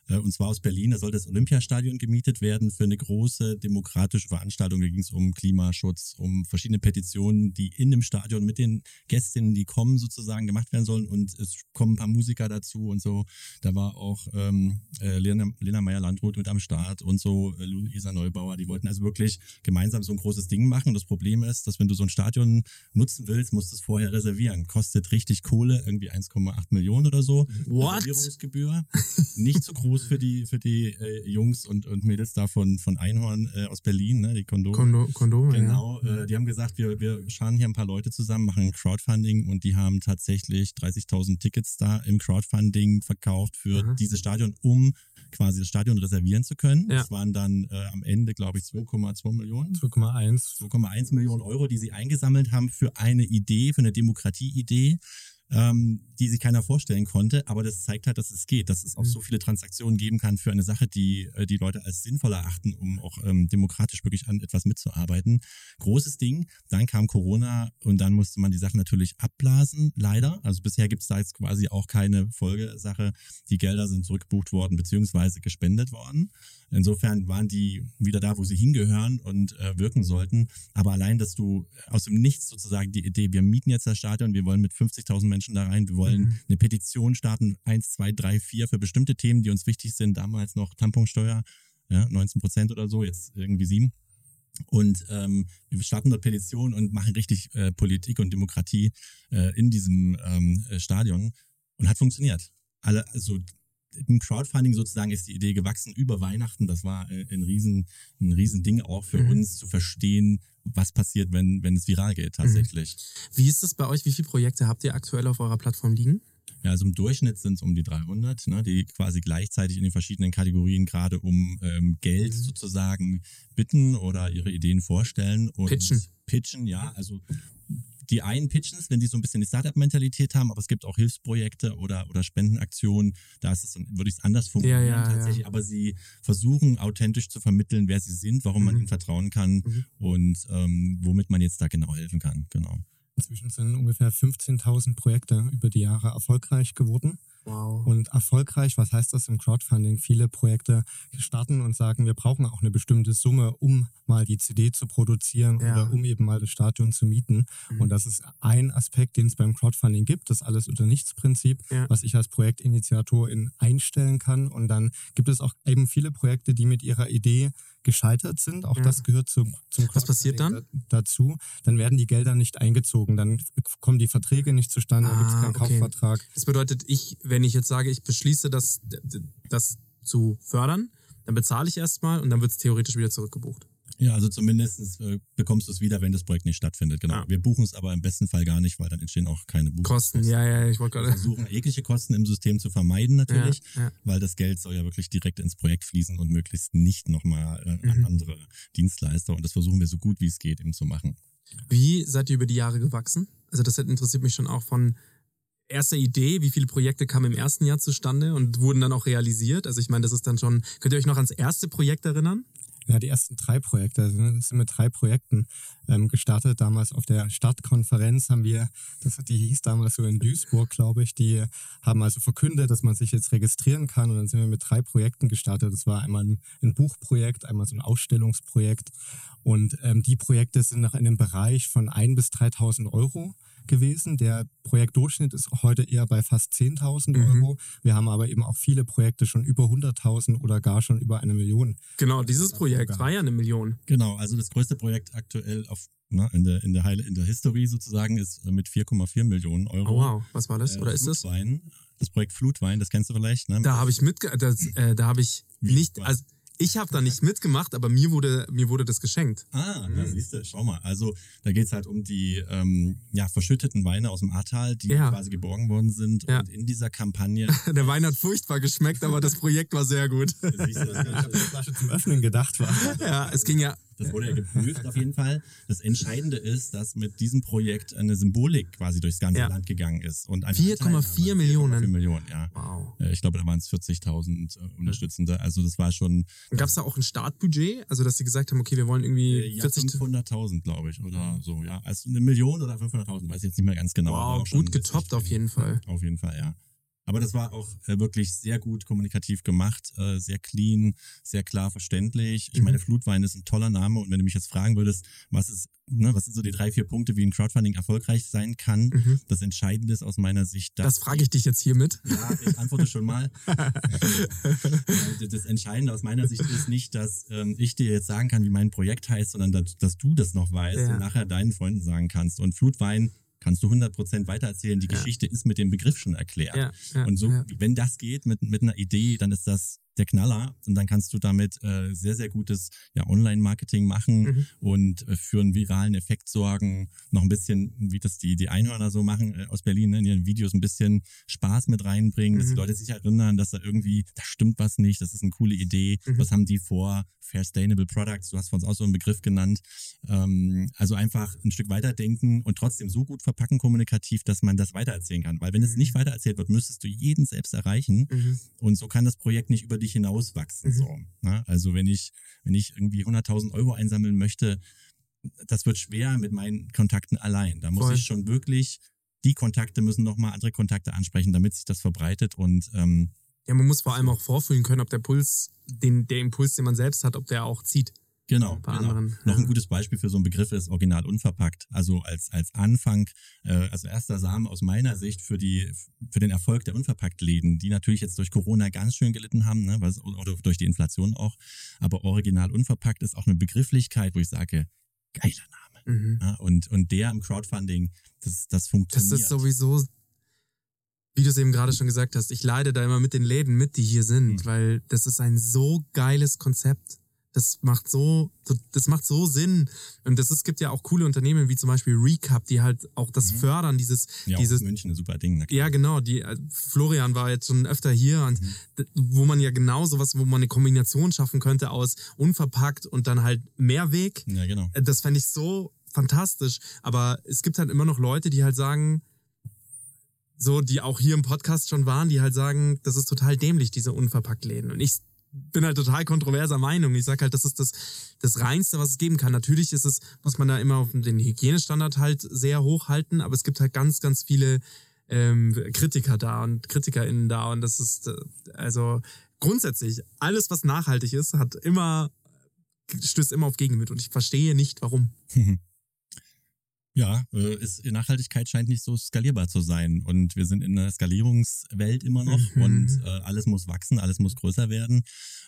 Äh, und zwar aus Berlin. Da soll das Olympiastadion gemietet werden für eine große demokratische Veranstaltung. Da ging es um Klimaschutz, um verschiedene Petitionen, die in dem Stadion mit den Gästinnen, die kommen, sozusagen gemacht werden sollen. Und es kommen ein paar Musiker dazu und so. Da war auch ähm, äh, Lena, Lena Meyer-Landrut mit am Start und so äh, Luisa Neubauer. Die wollten also wirklich gemeinsam so ein großes Ding machen. Und das Problem ist, dass wenn du so ein Stadion nutzen willst, musst du es vorher reservieren. Kostet richtig Kohle, irgendwie 1,8 Millionen oder so. What? Reservierungsgebühr. Nicht so groß für die, für die äh, Jungs und, und Mädels da von, von Einhorn äh, aus Berlin, ne, die Kondome. Kondo, Kondome, genau, ja. äh, die haben gesagt, wir, wir scharen hier ein paar Leute zusammen, machen Crowdfunding und die haben tatsächlich 30.000 Tickets da im Crowdfunding verkauft für Aha. dieses Stadion, um quasi das Stadion reservieren zu können. Ja. Das waren dann äh, am Ende, glaube ich, 2,2 Millionen. 2,1. 2,1 Millionen Euro, die sie eingesammelt haben für eine Idee, für eine Demokratieidee ähm, die sich keiner vorstellen konnte, aber das zeigt halt, dass es geht, dass es auch Mhm. so viele Transaktionen geben kann für eine Sache, die äh, die Leute als sinnvoll erachten, um auch ähm, demokratisch wirklich an etwas mitzuarbeiten. Großes Ding, dann kam Corona und dann musste man die Sache natürlich abblasen, leider. Also bisher gibt es da jetzt quasi auch keine Folgesache. Die Gelder sind zurückgebucht worden beziehungsweise gespendet worden. Insofern waren die wieder da, wo sie hingehören und äh, wirken sollten. Aber allein, dass du aus dem Nichts sozusagen die Idee, wir mieten jetzt das Stadion, wir wollen mit 50.000 Menschen da rein, wir wollen Mhm. eine Petition starten, eins, zwei, drei, vier für bestimmte Themen, die uns wichtig sind. Damals noch Tamponsteuer, ja, 19 Prozent oder so, jetzt irgendwie sieben. Und ähm, wir starten dort Petition und machen richtig äh, Politik und Demokratie äh, in diesem ähm, äh, Stadion und hat funktioniert. Alle, also im Crowdfunding sozusagen ist die Idee gewachsen über Weihnachten. Das war äh, ein riesen, ein riesen Ding auch für Mhm. uns zu verstehen, was passiert, wenn, wenn es viral geht tatsächlich. Wie ist das bei euch? Wie viele Projekte habt ihr aktuell auf eurer Plattform liegen? Ja, also im Durchschnitt sind es um die 300, ne, die quasi gleichzeitig in den verschiedenen Kategorien gerade um ähm, Geld Mhm. sozusagen bitten oder ihre Ideen vorstellen. Und Pitchen. Pitchen, ja. Also die einen pitchen es, wenn die so ein bisschen die Startup-Mentalität haben, aber es gibt auch Hilfsprojekte oder, oder Spendenaktionen. Da ist es, dann- würde ich es anders formulieren Ja, ja, tatsächlich. ja. Aber sie versuchen authentisch zu vermitteln, wer sie sind, warum man Mhm. ihnen vertrauen kann Mhm. und ähm, womit man jetzt da genau helfen kann. Genau. Inzwischen sind ungefähr 15.000 Projekte über die Jahre erfolgreich geworden. Wow. Und erfolgreich, was heißt das im Crowdfunding? Viele Projekte starten und sagen, wir brauchen auch eine bestimmte Summe, um mal die CD zu produzieren Ja. oder um eben mal das Stadion zu mieten. Mhm. Und das ist ein Aspekt, den es beim Crowdfunding gibt, das Alles- oder Nichts-Prinzip, Ja. was ich als Projektinitiatorin einstellen kann. Und dann gibt es auch eben viele Projekte, die mit ihrer Idee gescheitert sind. Auch Ja. das gehört zum, zum Was passiert Crowdfunding da- dazu. Dann werden die Gelder nicht eingezogen, dann kommen die Verträge nicht zustande, dann gibt es Ah, keinen okay. Kaufvertrag. Das bedeutet, ich, wenn ich jetzt sage, ich beschließe, das, das zu fördern, dann bezahle ich erstmal und dann wird es theoretisch wieder zurückgebucht. Ja, also zumindest äh, bekommst du es wieder, wenn das Projekt nicht stattfindet. Genau. Ja. Wir buchen es aber im besten Fall gar nicht, weil dann entstehen auch keine Kosten, Buchungskosten. ja, ja, ich wollte Wir gerade. versuchen jegliche Kosten im System zu vermeiden natürlich, Ja, ja. weil das Geld soll ja wirklich direkt ins Projekt fließen und möglichst nicht nochmal äh, an Mhm. andere Dienstleister. Und das versuchen wir so gut wie es geht eben zu machen. Wie seid ihr über die Jahre gewachsen? Also das interessiert mich schon auch von erster Idee, wie viele Projekte kamen im ersten Jahr zustande und wurden dann auch realisiert? Also ich meine, das ist dann schon, könnt ihr euch noch ans erste Projekt erinnern? Ja, die ersten drei Projekte, also wir sind mit drei Projekten ähm, gestartet. Damals auf der Startkonferenz haben wir, das die hieß damals so in Duisburg, glaube ich, die haben also verkündet, dass man sich jetzt registrieren kann und dann sind wir mit drei Projekten gestartet. Das war einmal ein, Buchprojekt, einmal so ein Ausstellungsprojekt und ähm, die Projekte sind nach einem Bereich von ein bis 3.000 Euro gewesen. Der Projektdurchschnitt ist heute eher bei fast 10.000 Mhm. Euro. Wir haben aber eben auch viele Projekte schon über 100.000 oder gar schon über eine Million. Genau, dieses Projekt war ja eine Million. Genau, also das größte Projekt aktuell auf, na, in, der, in, der Heile, in der History sozusagen ist äh, mit 4,4 Millionen Euro. Oh wow, was war das? Äh, Oder ist das? Flutwein. Das Projekt Flutwein, das kennst du vielleicht, ne? Da habe ich mitge das, äh, da habe ich nicht, also ich habe da nicht mitgemacht, aber mir wurde mir wurde das geschenkt. Ah, da siehst du, schau mal. Also da geht's halt um die ähm, ja, verschütteten Weine aus dem Ahrtal, die Ja. quasi geborgen worden sind. Ja. Und in dieser Kampagne, Der Wein hat furchtbar geschmeckt, aber das Projekt war sehr gut. siehst du, das, Ganze, Flasche zum Öffnen gedacht war. Ja, es ging ja. Das wurde ja geprüft auf jeden Fall. Das Entscheidende ist, dass mit diesem Projekt eine Symbolik quasi durchs ganze Ja. Land gegangen ist. und eine 4,4 Anteilnahme. Millionen. 4,4 Millionen, ja. Wow. Äh, Ich glaube, da waren es 40.000 äh, Unterstützende. Also das war schon Gab es da auch ein Startbudget? Also, dass sie gesagt haben, okay, wir wollen irgendwie äh, ja, 40. 500.000, glaube ich, oder so. Ja, also eine Million oder 500.000, weiß ich jetzt nicht mehr ganz genau. aber Wow, gut getoppt auf jeden Fall. Auf jeden Fall, ja. Aber das war auch äh, wirklich sehr gut kommunikativ gemacht, äh, sehr clean, sehr klar verständlich. Ich Mhm. meine, Flutwein ist ein toller Name und wenn du mich jetzt fragen würdest, was ist, ne, was sind so die drei, vier Punkte, wie ein Crowdfunding erfolgreich sein kann, Mhm. das Entscheidende ist aus meiner Sicht, dass Das frage ich dich jetzt hiermit. ja, ich antworte schon mal. Das Entscheidende aus meiner Sicht ist nicht, dass ähm, ich dir jetzt sagen kann, wie mein Projekt heißt, sondern dass, dass du das noch weißt Ja. und nachher deinen Freunden sagen kannst. Und Flutwein kannst du 100% weitererzählen. Die Ja. Geschichte ist mit dem Begriff schon erklärt. Ja, ja, und so, wenn das geht mit, mit einer Idee, dann ist das der Knaller. Und dann kannst du damit äh, sehr, sehr gutes ja, Online-Marketing machen Mhm. und äh, für einen viralen Effekt sorgen. Noch ein bisschen, wie das die, die Einhörner so machen äh, aus Berlin, ne, in ihren Videos ein bisschen Spaß mit reinbringen, dass die Mhm. Leute sich erinnern, dass da irgendwie, da stimmt was nicht, das ist eine coole Idee, Mhm. was haben die vor? Fair Sustainable Products, du hast von uns auch so einen Begriff genannt. Ähm, also einfach ein Stück weiterdenken und trotzdem so gut verpacken kommunikativ, dass man das weitererzählen kann. Weil wenn es nicht weitererzählt wird, müsstest du jeden selbst erreichen. Mhm. Und so kann das Projekt nicht über dich hinauswachsen. Mhm. So, ne? Also wenn ich, wenn ich irgendwie 100.000 Euro einsammeln möchte, das wird schwer mit meinen Kontakten allein. Da muss Voll. ich schon wirklich, die Kontakte müssen nochmal andere Kontakte ansprechen, damit sich das verbreitet. Und ähm, Ja, man muss vor allem auch vorfühlen können, ob der Puls, den, der Impuls, den man selbst hat, ob der auch zieht. Genau, Bei genau. anderen, noch ja. ein gutes Beispiel für so einen Begriff ist original unverpackt. Also als, als Anfang, äh, also erster Samen aus meiner Sicht für die, für den Erfolg der Unverpacktläden, die natürlich jetzt durch Corona ganz schön gelitten haben, ne, was, oder durch die Inflation auch. Aber original unverpackt ist auch eine Begrifflichkeit, wo ich sage, geiler Name. Mhm. Ja, und, und der im Crowdfunding, das, das Das funktioniert. ist sowieso, wie du es eben gerade schon gesagt hast, ich leide da immer mit den Läden mit, die hier sind, Mhm. weil das ist ein so geiles Konzept. Das macht so, das macht so Sinn. Und das, es gibt ja auch coole Unternehmen wie zum Beispiel Recap, die halt auch das Mhm. fördern, dieses, ja, dieses, München ein super Ding. ja, genau. Die äh, Florian war jetzt schon öfter hier und Mhm. wo man ja genau sowas, wo man eine Kombination schaffen könnte aus unverpackt und dann halt Mehrweg. Ja, genau. Äh, Das fände ich so fantastisch. Aber es gibt halt immer noch Leute, die halt sagen, so, die auch hier im Podcast schon waren, die halt sagen, das ist total dämlich, diese Unverpacktläden. Und ich bin halt total kontroverser Meinung. Ich sag halt, das ist das, das Reinste, was es geben kann. Natürlich ist es, muss man da immer auf den Hygienestandard halt sehr hoch halten, aber es gibt halt ganz, ganz viele ähm, Kritiker da und KritikerInnen da und das ist, äh, also grundsätzlich, alles, was nachhaltig ist, hat immer, stößt immer auf Gegenwind und ich verstehe nicht, warum. Ja, äh, ist, Nachhaltigkeit scheint nicht so skalierbar zu sein. Und wir sind in einer Skalierungswelt immer noch Mhm. und äh, alles muss wachsen, alles muss größer werden.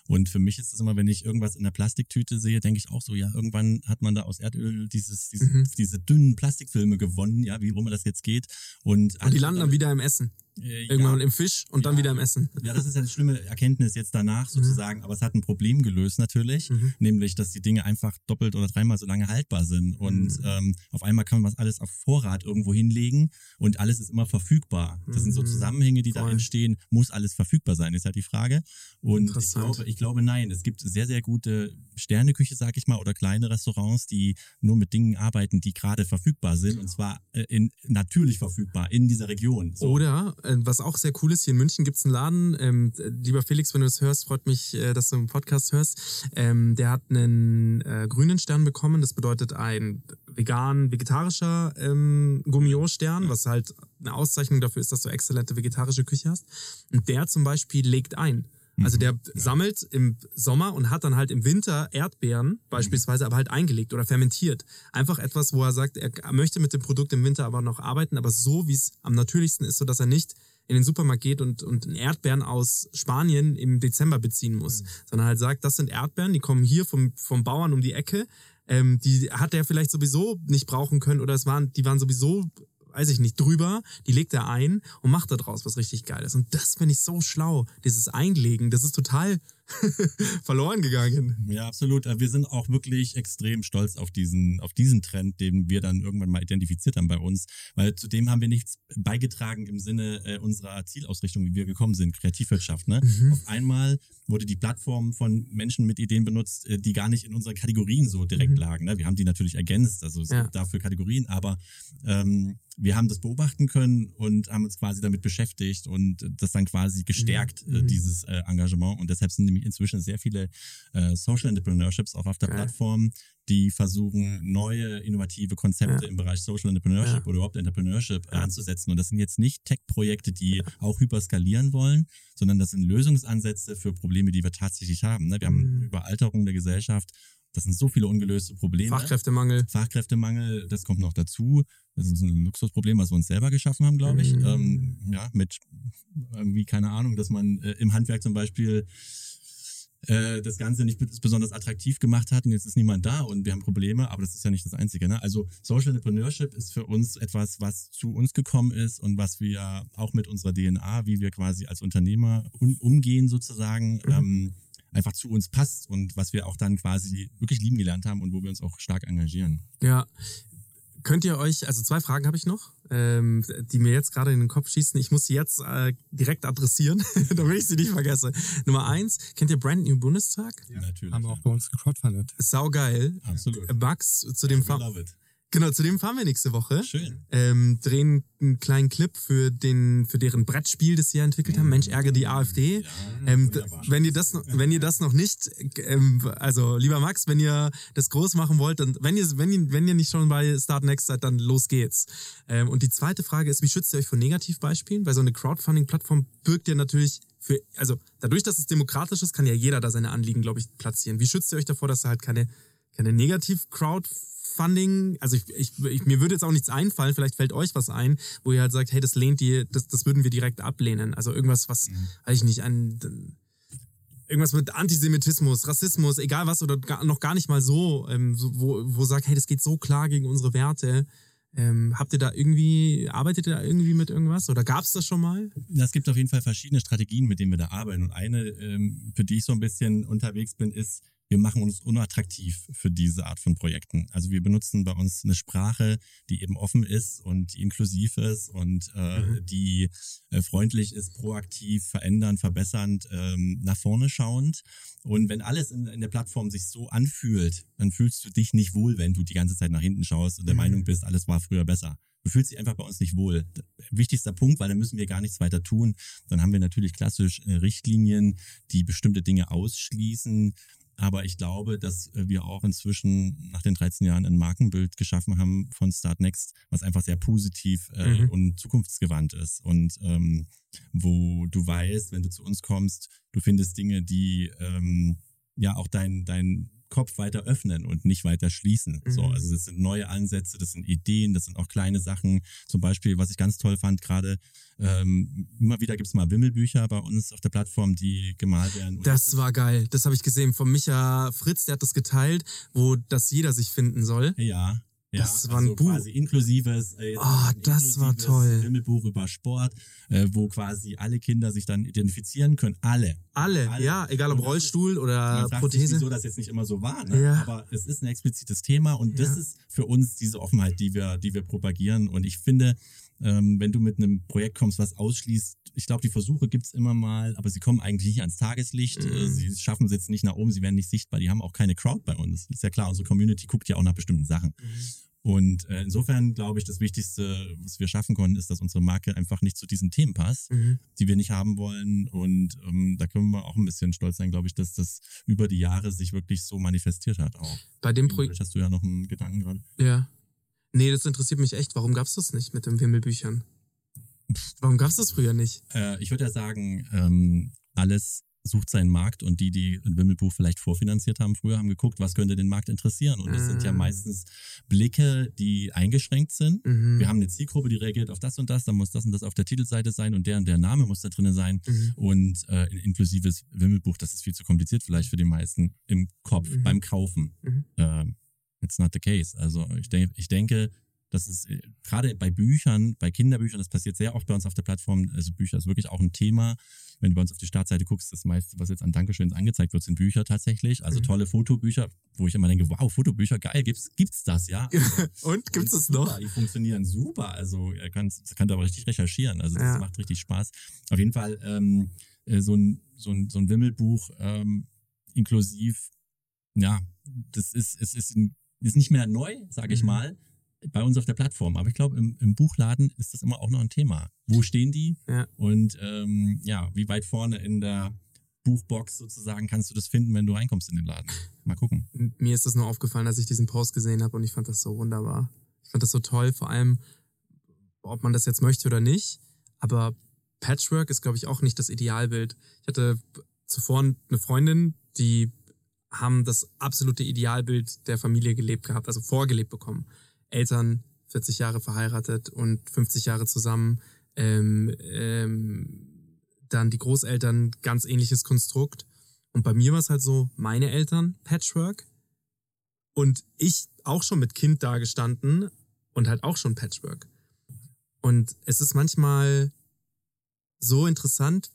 Und für mich ist das immer, wenn ich irgendwas in der Plastiktüte sehe, denke ich auch so, ja, irgendwann hat man da aus Erdöl dieses, diese, Mhm. diese dünnen Plastikfilme gewonnen, ja, wie rum das jetzt geht. Und, Und die landen dann wieder im Essen. Äh, Irgendwann ja, im Fisch und dann Ja. wieder im Essen. ja, das ist ja eine schlimme Erkenntnis jetzt danach sozusagen, aber es hat ein Problem gelöst natürlich, Mhm. nämlich, dass die Dinge einfach doppelt oder dreimal so lange haltbar sind und Mhm. ähm, auf einmal kann man was alles auf Vorrat irgendwo hinlegen und alles ist immer verfügbar. Das sind so Mhm. Zusammenhänge, die da Voll. entstehen. Muss alles verfügbar sein, ist halt die Frage. Und ich Interessant. glaube, ich glaube, nein. Es gibt sehr, sehr gute Sterneküche, sag ich mal, oder kleine Restaurants, die nur mit Dingen arbeiten, die gerade verfügbar sind und zwar äh, in, natürlich verfügbar in dieser Region. So. Oder, was auch sehr cool ist, hier in München gibt's einen Laden. Ähm, äh, lieber Felix, wenn du es hörst, freut mich, äh, dass du einen Podcast hörst. Ähm, der hat einen äh, grünen Stern bekommen. Das bedeutet ein vegan, vegetarischer ähm, Gummio-Stern, was halt eine Auszeichnung dafür ist, dass du exzellente vegetarische Küche hast. Und der zum Beispiel legt ein. Also der sammelt im Sommer und hat dann halt im Winter Erdbeeren beispielsweise, aber halt eingelegt oder fermentiert. Einfach etwas, wo er sagt, er möchte mit dem Produkt im Winter aber noch arbeiten, aber so wie es am natürlichsten ist, so dass er nicht in den Supermarkt geht und, und Erdbeeren aus Spanien im Dezember beziehen muss, sondern halt sagt, das sind Erdbeeren, die kommen hier vom, vom Bauern um die Ecke, ähm, die hat er vielleicht sowieso nicht brauchen können oder es waren, die waren sowieso weiß ich nicht, drüber, die legt er ein und macht da draus was richtig Geiles. Und das finde ich so schlau. Dieses Einlegen, das ist total verloren gegangen. Ja, absolut. Äh, Wir sind auch wirklich extrem stolz auf diesen, auf diesen Trend, den wir dann irgendwann mal identifiziert haben bei uns, weil zudem haben wir nichts beigetragen im Sinne äh, unserer Zielausrichtung, wie wir gekommen sind, Kreativwirtschaft. Ne? Mhm. Auf einmal wurde die Plattform von Menschen mit Ideen benutzt, äh, die gar nicht in unseren Kategorien so direkt Mhm. lagen. Ne? Wir haben die natürlich ergänzt, also Ja. dafür Kategorien, aber ähm, wir haben das beobachten können und haben uns quasi damit beschäftigt und das dann quasi gestärkt, Mhm. äh, dieses äh, Engagement. Und deshalb sind nämlich inzwischen sehr viele äh, Social Entrepreneurships auch auf der Geil. Plattform, die versuchen, neue innovative Konzepte Ja. im Bereich Social Entrepreneurship Ja. oder überhaupt Entrepreneurship Ja. anzusetzen. Und das sind jetzt nicht Tech-Projekte, die auch hyperskalieren wollen, sondern das sind Lösungsansätze für Probleme, die wir tatsächlich haben. Ne? Wir haben Mhm. Überalterung der Gesellschaft. Das sind so viele ungelöste Probleme. Fachkräftemangel. Fachkräftemangel, das kommt noch dazu. Das ist ein Luxusproblem, was wir uns selber geschaffen haben, glaube ich. Mhm. Ähm, ja, mit irgendwie, keine Ahnung, dass man äh, im Handwerk zum Beispiel äh, das Ganze nicht besonders attraktiv gemacht hat und jetzt ist niemand da und wir haben Probleme, aber das ist ja nicht das Einzige. Ne? Also Social Entrepreneurship ist für uns etwas, was zu uns gekommen ist und was wir auch mit unserer DNA, wie wir quasi als Unternehmer umgehen sozusagen, mhm. ähm, einfach zu uns passt und was wir auch dann quasi wirklich lieben gelernt haben und wo wir uns auch stark engagieren. Ja, Könnt ihr euch, also zwei Fragen habe ich noch, ähm, die mir jetzt gerade in den Kopf schießen. Ich muss sie jetzt äh, direkt adressieren, damit ich sie nicht vergesse. Nummer eins, kennt ihr Brand New Bundestag? Ja, natürlich. Haben wir auch bei uns gecrowdfundet. Sau geil. Absolut. Max, zu dem ja, love it. Genau, zu dem fahren wir nächste Woche. Schön. Ähm, drehen einen kleinen Clip für den, für deren Brettspiel, das sie ja entwickelt haben. Mensch, ärgere die AfD. Ja, ähm, wenn ihr das, noch, wenn ihr das noch nicht, ähm, also lieber Max, wenn ihr das groß machen wollt, dann, wenn ihr, wenn ihr, wenn ihr nicht schon bei Start Next seid, dann los geht's. Ähm, und die zweite Frage ist, wie schützt ihr euch vor Negativbeispielen? Weil so eine Crowdfunding-Plattform birgt ja natürlich für, also dadurch, dass es demokratisch ist, kann ja jeder da seine Anliegen, glaube ich, platzieren. Wie schützt ihr euch davor, dass da halt keine, keine Negativ-Crowd Funding, also ich, ich, ich, mir würde jetzt auch nichts einfallen, vielleicht fällt euch was ein, wo ihr halt sagt, hey, das lehnt die, das, das würden wir direkt ablehnen. Also irgendwas, was, mhm. weiß ich nicht, ein, irgendwas mit Antisemitismus, Rassismus, egal was, oder gar, noch gar nicht mal so, ähm, wo, wo sagt, hey, das geht so klar gegen unsere Werte. Ähm, habt ihr da irgendwie, arbeitet ihr da irgendwie mit irgendwas oder gab es das schon mal? Es gibt auf jeden Fall verschiedene Strategien, mit denen wir da arbeiten. Und eine, ähm, für die ich so ein bisschen unterwegs bin, ist, wir machen uns unattraktiv für diese Art von Projekten. Also wir benutzen bei uns eine Sprache, die eben offen ist und inklusiv ist und äh, mhm. die äh, freundlich ist, proaktiv, verändernd, verbessernd, ähm, nach vorne schauend. Und wenn alles in, in, der Plattform sich so anfühlt, dann fühlst du dich nicht wohl, wenn du die ganze Zeit nach hinten schaust und der mhm. Meinung bist, alles war früher besser. Du fühlst dich einfach bei uns nicht wohl. Wichtigster Punkt, weil dann müssen wir gar nichts weiter tun. Dann haben wir natürlich klassisch äh, Richtlinien, die bestimmte Dinge ausschließen aber ich glaube, dass äh, wir auch inzwischen nach den 13 Jahren ein Markenbild geschaffen haben von Start Next, was einfach sehr positiv äh, mhm. und zukunftsgewandt ist. Und ähm, wo du weißt, wenn du zu uns kommst, du findest Dinge, die ähm, ja auch dein, dein Kopf weiter öffnen und nicht weiter schließen. Mhm. So, also das sind neue Ansätze, das sind Ideen, das sind auch kleine Sachen. Zum Beispiel, was ich ganz toll fand, gerade ähm, immer wieder gibt's mal Wimmelbücher bei uns auf der Plattform, die gemalt werden. Das, das war geil. Das habe ich gesehen von Micha Fritz, der hat das geteilt, wo das jeder sich finden soll. Ja. Ja, das war ein also Buch. quasi inklusives, äh, oh, das war toll. Himmelbuch über Sport, äh, wo quasi alle Kinder sich dann identifizieren können. Alle. Alle, alle. ja, egal ob Rollstuhl oder man Prothese. Sich, wieso das jetzt nicht immer so war, ne? ja. aber es ist ein explizites Thema und ja. das ist für uns diese Offenheit, die wir, die wir propagieren. Und ich finde, ähm, wenn du mit einem Projekt kommst, was ausschließt, ich glaube, die Versuche gibt's immer mal, aber sie kommen eigentlich nicht ans Tageslicht. Mhm. Sie schaffen es jetzt nicht nach oben, sie werden nicht sichtbar. Die haben auch keine Crowd bei uns. Ist ja klar, unsere Community guckt ja auch nach bestimmten Sachen. Mhm. Und äh, insofern glaube ich, das Wichtigste, was wir schaffen konnten, ist, dass unsere Marke einfach nicht zu diesen Themen passt, mhm. die wir nicht haben wollen. Und ähm, da können wir auch ein bisschen stolz sein, glaube ich, dass das über die Jahre sich wirklich so manifestiert hat auch. Bei dem Projekt hast du ja noch einen Gedanken gerade. Ja. Nee, das interessiert mich echt. Warum gab's das nicht mit den Wimmelbüchern? Warum gab's das früher nicht? Äh, ich würde ja sagen, ähm, alles sucht seinen Markt und die, die ein Wimmelbuch vielleicht vorfinanziert haben, früher haben geguckt, was könnte den Markt interessieren. Und das sind ja ah. meistens Blicke, die eingeschränkt sind. Mhm. Wir haben eine Zielgruppe, die reagiert auf das und das, dann muss das und das auf der Titelseite sein und der und der Name muss da drinnen sein. Mhm. Und äh, ein inklusives Wimmelbuch, das ist viel zu kompliziert vielleicht für die meisten im Kopf, mhm. beim Kaufen. Mhm. It's not the case. Also ich denke, ich denke, das ist äh, gerade bei Büchern, bei Kinderbüchern, das passiert sehr oft bei uns auf der Plattform. Also Bücher ist wirklich auch ein Thema. Wenn du bei uns auf die Startseite guckst, das meiste, was jetzt an Dankeschöns angezeigt wird, sind Bücher tatsächlich. Also mhm. tolle Fotobücher, wo ich immer denke, wow, Fotobücher, geil, gibt's, gibt's das, ja? Also, und gibt's es noch? Die funktionieren super. Also könnt, könnt aber richtig recherchieren. Also das ja. macht richtig Spaß. Auf jeden Fall ähm, äh, so ein, so ein, so ein Wimmelbuch ähm, inklusiv, ja, das ist, es ist, ist nicht mehr neu, sage ich mhm. mal bei uns auf der Plattform. Aber ich glaube, im, im, Buchladen ist das immer auch noch ein Thema. Wo stehen die? Ja. Und ähm, ja, wie weit vorne in der Buchbox sozusagen kannst du das finden, wenn du reinkommst in den Laden? Mal gucken. Mir ist das nur aufgefallen, als ich diesen Post gesehen habe und ich fand das so wunderbar. Ich fand das so toll, vor allem, ob man das jetzt möchte oder nicht. Aber Patchwork ist, glaube ich, auch nicht das Idealbild. Ich hatte zuvor eine Freundin, die haben das absolute Idealbild der Familie gelebt gehabt, also vorgelebt bekommen. Eltern 40 Jahre verheiratet und 50 Jahre zusammen. Ähm, ähm, dann die Großeltern, ganz ähnliches Konstrukt. Und bei mir war es halt so, meine Eltern, Patchwork. Und ich auch schon mit Kind da gestanden und halt auch schon Patchwork. Und es ist manchmal so interessant,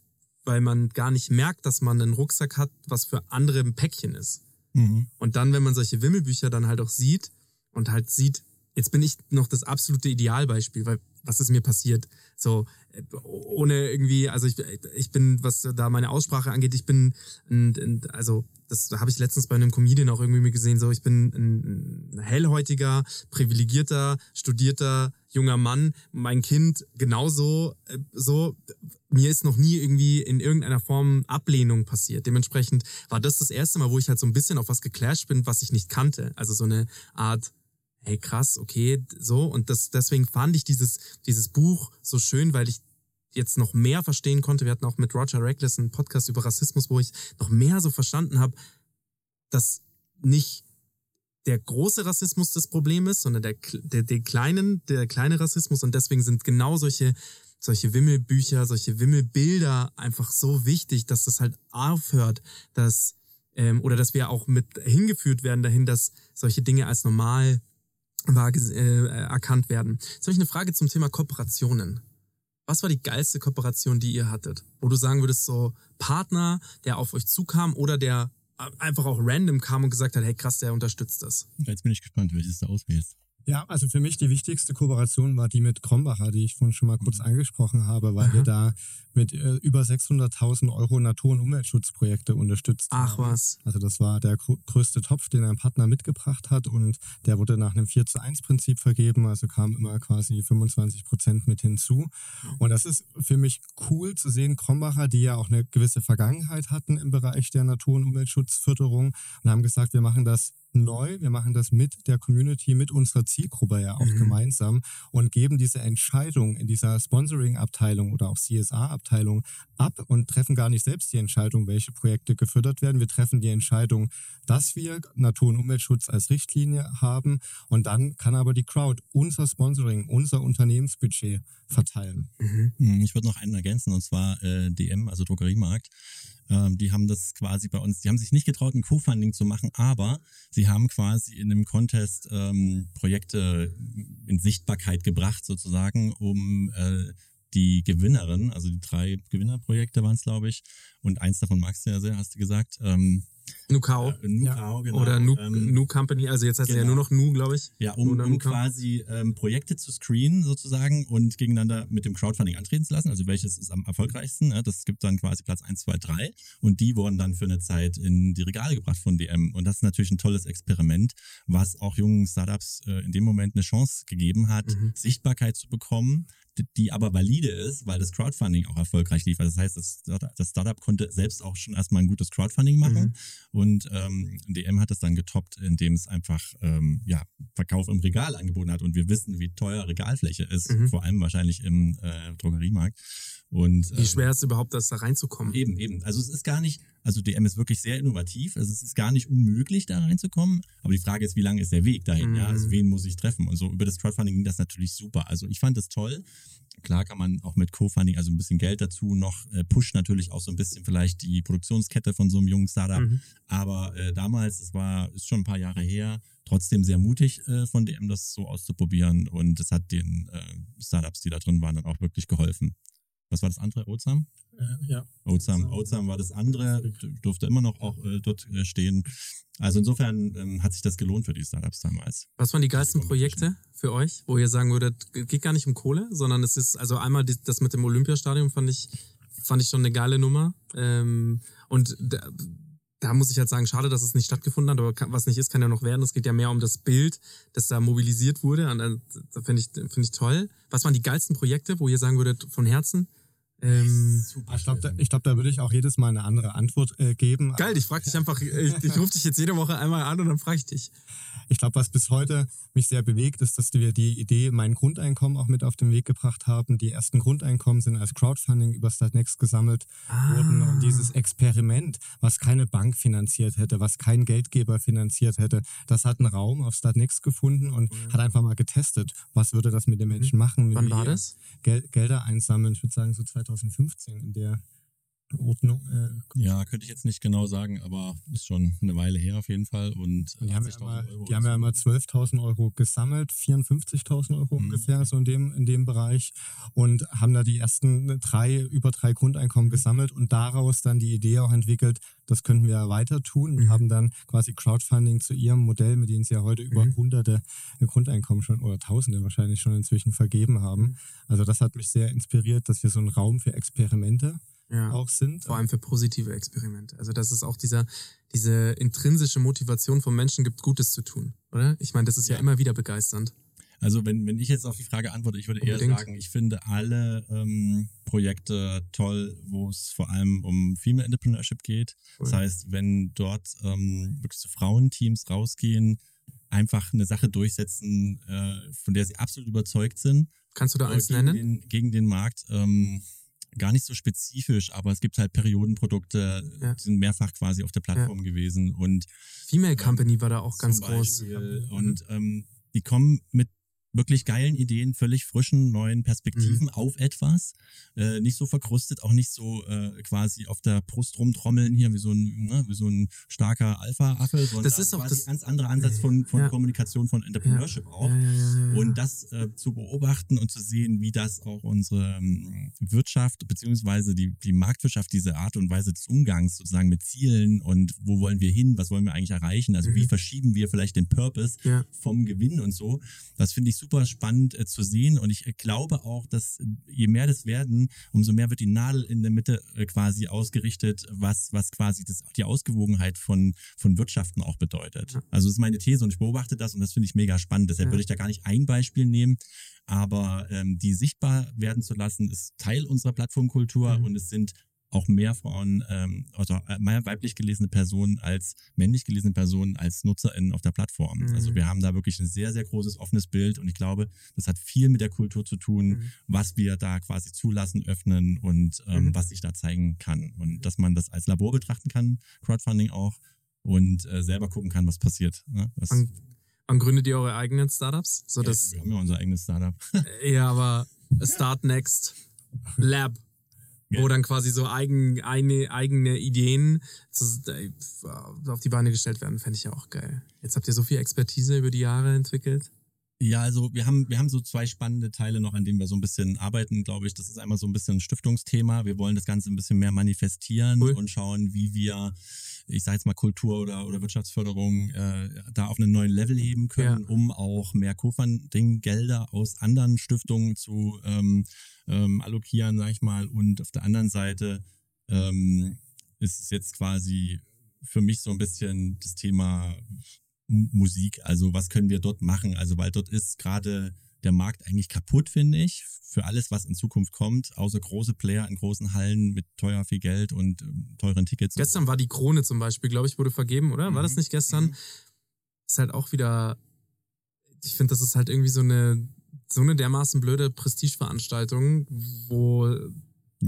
weil man gar nicht merkt, dass man einen Rucksack hat, was für andere ein Päckchen ist. Mhm. Und dann, wenn man solche Wimmelbücher dann halt auch sieht und halt sieht, jetzt bin ich noch das absolute Idealbeispiel, weil was ist mir passiert? So, äh, ohne irgendwie, also ich, ich bin, was da meine Aussprache angeht, ich bin, ein, ein, also das habe ich letztens bei einem Comedian auch irgendwie gesehen, so ich bin ein, ein hellhäutiger, privilegierter, studierter junger Mann, mein Kind genauso, äh, so, mir ist noch nie irgendwie in irgendeiner Form Ablehnung passiert. Dementsprechend war das das erste Mal, wo ich halt so ein bisschen auf was geclasht bin, was ich nicht kannte. Also so eine Art hey krass, okay, so und das deswegen fand ich dieses dieses Buch so schön, weil ich jetzt noch mehr verstehen konnte. Wir hatten auch mit Roger Reckless einen Podcast über Rassismus, wo ich noch mehr so verstanden habe, dass nicht der große Rassismus das Problem ist, sondern der, der, der kleinen, der kleine Rassismus und deswegen sind genau solche solche Wimmelbücher, solche Wimmelbilder einfach so wichtig, dass das halt aufhört, dass ähm, oder dass wir auch mit hingeführt werden dahin, dass solche Dinge als normal war, äh, erkannt werden. Jetzt habe ich eine Frage zum Thema Kooperationen. Was war die geilste Kooperation, die ihr hattet? Wo du sagen würdest, so Partner, der auf euch zukam oder der einfach auch random kam und gesagt hat, hey krass, der unterstützt das. Jetzt bin ich gespannt, welches du auswählst. Ja, also für mich die wichtigste Kooperation war die mit Krombacher, die ich vorhin schon mal kurz angesprochen habe, weil Aha. wir da mit äh, über 600.000 Euro Natur- und Umweltschutzprojekte unterstützt Ach haben. was. Also das war der größte Topf, den ein Partner mitgebracht hat und der wurde nach einem 4 zu 1 Prinzip vergeben, also kamen immer quasi 25 Prozent mit hinzu. Und das ist für mich cool zu sehen, Krombacher, die ja auch eine gewisse Vergangenheit hatten im Bereich der Natur- und Umweltschutzförderung und haben gesagt, wir machen das neu, wir machen das mit der Community, mit unserer Zielgruppe ja auch Mhm. gemeinsam und geben diese Entscheidung in dieser Sponsoring-Abteilung oder auch CSA-Abteilung ab und treffen gar nicht selbst die Entscheidung, welche Projekte gefördert werden. Wir treffen die Entscheidung, dass wir Natur- und Umweltschutz als Richtlinie haben und dann kann aber die Crowd unser Sponsoring, unser Unternehmensbudget verteilen. Hm, Ich würde noch einen ergänzen, und zwar äh, DM, also Drogeriemarkt. Ähm, die haben das quasi bei uns, die haben sich nicht getraut, ein Co-Funding zu machen, aber sie haben quasi in einem Contest ähm, Projekte in Sichtbarkeit gebracht, sozusagen, um äh, die Gewinnerin, also die drei Gewinnerprojekte waren es, glaube ich, und eins davon magst du ja sehr, hast du gesagt. Ähm, Nukao. äh, Nukao, genau. Oder Nu, ähm, Nu Company, also jetzt heißt es ja genau. nur noch Nu, glaube ich. Ja, um, um quasi ähm, Projekte zu screenen sozusagen und gegeneinander mit dem Crowdfunding antreten zu lassen. Also welches ist am erfolgreichsten? Ne? Das gibt dann quasi Platz 1, 2, 3 und die wurden dann für eine Zeit in die Regale gebracht von DM. Und das ist natürlich ein tolles Experiment, was auch jungen Startups äh, in dem Moment eine Chance gegeben hat, Mhm. Sichtbarkeit zu bekommen, die- die aber valide ist, weil das Crowdfunding auch erfolgreich lief. Also das heißt, das Startup, das Startup konnte selbst auch schon erstmal ein gutes Crowdfunding machen. Mhm. Und ähm, DM hat es dann getoppt, indem es einfach ähm, ja, Verkauf im Regal angeboten hat. Und wir wissen, wie teuer Regalfläche ist, Mhm. vor allem wahrscheinlich im äh, Drogeriemarkt. Und Wie ähm, schwer ist es überhaupt, das da reinzukommen? Eben, eben. Also es ist gar nicht, also DM ist wirklich sehr innovativ. Also es ist gar nicht unmöglich, da reinzukommen. Aber die Frage ist, wie lang ist der Weg dahin? Ja, also Mhm. wen muss ich treffen? Und so über das Crowdfunding ging das natürlich super. Also ich fand das toll. Klar kann man auch mit Co-Funding, also ein bisschen Geld dazu noch äh, pusht natürlich auch so ein bisschen vielleicht die Produktionskette von so einem jungen Startup. Mhm. Aber äh, damals, das war, ist schon ein paar Jahre her, trotzdem sehr mutig äh, von DM, das so auszuprobieren. Und es hat den äh, Startups, die da drin waren, dann auch wirklich geholfen. Was war das andere? Oatsam? ja. Oatsam, Oatsam war das andere, durfte immer noch auch äh, dort äh, stehen. Also insofern ähm, hat sich das gelohnt für die Startups damals. Was waren die geilsten Projekte für euch, wo ihr sagen würdet, geht gar nicht um Kohle, sondern es ist, also einmal die- das mit dem Olympiastadion fand ich, fand ich schon eine geile Nummer. Ähm, und da, da muss ich halt sagen, schade, dass es nicht stattgefunden hat, aber was nicht ist, kann ja noch werden. Es geht ja mehr um das Bild, das da mobilisiert wurde. Und äh, da finde ich, finde ich toll. Was waren die geilsten Projekte, wo ihr sagen würdet, von Herzen? Ähm, Ich glaube, da, glaub, da würde ich auch jedes Mal eine andere Antwort äh, geben. geil, ich frage dich einfach, ich, ich rufe dich jetzt jede Woche einmal an und dann frage ich dich. Ich glaube, was bis heute mich sehr bewegt, ist, dass wir die Idee, mein Grundeinkommen auch mit auf den Weg gebracht haben. Die ersten Grundeinkommen sind als Crowdfunding über Startnext gesammelt wurden. Und dieses Experiment, was keine Bank finanziert hätte, was kein Geldgeber finanziert hätte, das hat einen Raum auf Startnext gefunden und hat einfach mal getestet, was würde das mit den Menschen machen. wenn Wann war das? Gel Gelder einsammeln, ich würde sagen so 2015 in der Ordnung. Äh, Ja, könnte ich jetzt nicht genau sagen, aber ist schon eine Weile her auf jeden Fall. Und die haben ja 80.000 immer, Euro die haben ja immer 12.000 Euro gesammelt, 54.000 Euro Mhm. ungefähr, so in dem, in dem Bereich. Und haben da die ersten drei, über drei. Grundeinkommen gesammelt und daraus dann die Idee auch entwickelt, das könnten wir ja weiter tun und Mhm. haben dann quasi Crowdfunding zu ihrem Modell, mit dem sie ja heute über Mhm. hunderte Grundeinkommen schon oder tausende wahrscheinlich schon inzwischen vergeben haben. Mhm. Also das hat mich sehr inspiriert, dass wir so ein Raum für Experimente Ja. auch sind. Vor allem für positive Experimente. Also, dass es auch dieser, diese intrinsische Motivation vom Menschen gibt, Gutes zu tun, oder? Ich meine, das ist ja, Ja. immer wieder begeisternd. Also wenn, wenn ich jetzt auf die Frage antworte, ich würde eher Unbedingt. sagen, ich finde alle ähm, Projekte toll, wo es vor allem um Female Entrepreneurship geht. Das Cool. heißt, wenn dort ähm, wirklich so Frauenteams rausgehen, einfach eine Sache durchsetzen, äh, von der sie absolut überzeugt sind. Kannst du da äh, eins gegen nennen? Den, gegen den Markt. Ähm, gar nicht so spezifisch, aber es gibt halt Periodenprodukte, Ja. die sind mehrfach quasi auf der Plattform gewesen und Female Company war da auch ganz zum groß. Beispiel. Und ähm, die kommen mit wirklich geilen Ideen, völlig frischen, neuen Perspektiven auf etwas. Äh, nicht so verkrustet, auch nicht so äh, quasi auf der Brust rumtrommeln hier wie so ein, ne, wie so ein starker Alpha-Affe, sondern Das ist auch quasi das- ein ganz anderer Ansatz von, von Ja. Kommunikation, von Entrepreneurship auch. Ja, ja, ja. Und das äh, zu beobachten und zu sehen, wie das auch unsere ähm, Wirtschaft beziehungsweise die, die Marktwirtschaft, diese Art und Weise des Umgangs sozusagen mit Zielen und wo wollen wir hin, was wollen wir eigentlich erreichen, also wie Mhm. verschieben wir vielleicht den Purpose vom Gewinn und so, das finde ich super spannend äh, zu sehen und ich äh, glaube auch, dass äh, je mehr das werden, umso mehr wird die Nadel in der Mitte äh, quasi ausgerichtet, was, was quasi das, die Ausgewogenheit von, von Wirtschaften auch bedeutet. Ja. Also das ist meine These und ich beobachte das und das finde ich mega spannend. Deshalb Ja. würde ich da gar nicht ein Beispiel nehmen, aber ähm, die sichtbar werden zu lassen, ist Teil unserer Plattformkultur Mhm. und es sind auch mehr Frauen, ähm, also äh, mehr weiblich gelesene Personen als männlich gelesene Personen als NutzerInnen auf der Plattform. Mhm. Also wir haben da wirklich ein sehr, sehr großes offenes Bild und ich glaube, das hat viel mit der Kultur zu tun, Mhm. was wir da quasi zulassen, öffnen und ähm, Mhm. was sich da zeigen kann. Und dass man das als Labor betrachten kann, Crowdfunding auch, und äh, selber gucken kann, was passiert. Ne? Das, Und, und gründet ihr eure eigenen Startups? So ja, dass, wir haben ja unser eigenes Startup. ja, aber Start Next Lab. Wo Ja. dann quasi so eigen, eine, eigene Ideen zu, äh, auf die Beine gestellt werden, fände ich ja auch geil. Jetzt habt ihr so viel Expertise über die Jahre entwickelt. Ja, also wir haben, wir haben so zwei spannende Teile noch, an denen wir so ein bisschen arbeiten, glaube ich. Das ist einmal so ein bisschen ein Stiftungsthema. Wir wollen das Ganze ein bisschen mehr manifestieren Cool. und schauen, wie wir, ich sage jetzt mal Kultur oder, oder Wirtschaftsförderung äh, da auf einen neuen Level heben können, Ja. um auch mehr Co-Funding-Gelder aus anderen Stiftungen zu ähm, ähm, allokieren, sag ich mal. Und auf der anderen Seite ähm, ist es jetzt quasi für mich so ein bisschen das Thema Musik. Also was können wir dort machen? Also weil dort ist gerade der Markt eigentlich kaputt, finde ich, für alles, was in Zukunft kommt, außer große Player in großen Hallen mit teuer viel Geld und ähm, teuren Tickets. Gestern war die Krone zum Beispiel, glaube ich, wurde vergeben, oder? War das Mhm. nicht gestern? Mhm. Ist halt auch wieder, ich finde, das ist halt irgendwie so eine, so eine dermaßen blöde Prestigeveranstaltung, wo,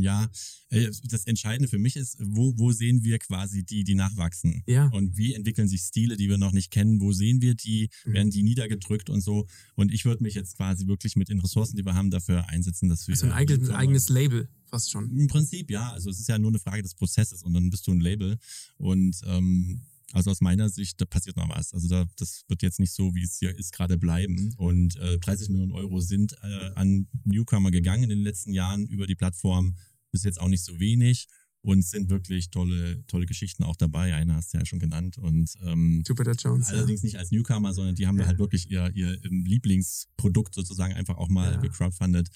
Ja, äh, das Entscheidende für mich ist, wo, wo sehen wir quasi die, die nachwachsen? ja, Und wie entwickeln sich Stile, die wir noch nicht kennen? Wo sehen wir die? Mhm. Werden die niedergedrückt und so? Und ich würde mich jetzt quasi wirklich mit den Ressourcen, die wir haben, dafür einsetzen, dass wir. also ein eigenes, eigenes Label, fast schon. Im Prinzip ja. Also es ist ja nur eine Frage des Prozesses und dann bist du ein Label. Und ähm, also aus meiner Sicht, da passiert noch was. Also da, das wird jetzt nicht so, wie es hier ist, gerade bleiben. Und äh, 30 Millionen Euro sind äh, an Newcomer gegangen in den letzten Jahren über die Plattform. Ist jetzt auch nicht so wenig. Und es sind wirklich tolle, tolle Geschichten auch dabei. Eine hast du ja schon genannt. Und ähm, Jupiter Jones. Allerdings nicht als Newcomer, sondern die haben Ja. halt wirklich ihr, ihr ähm, Lieblingsprodukt sozusagen einfach auch mal Ja. gecrowdfundet.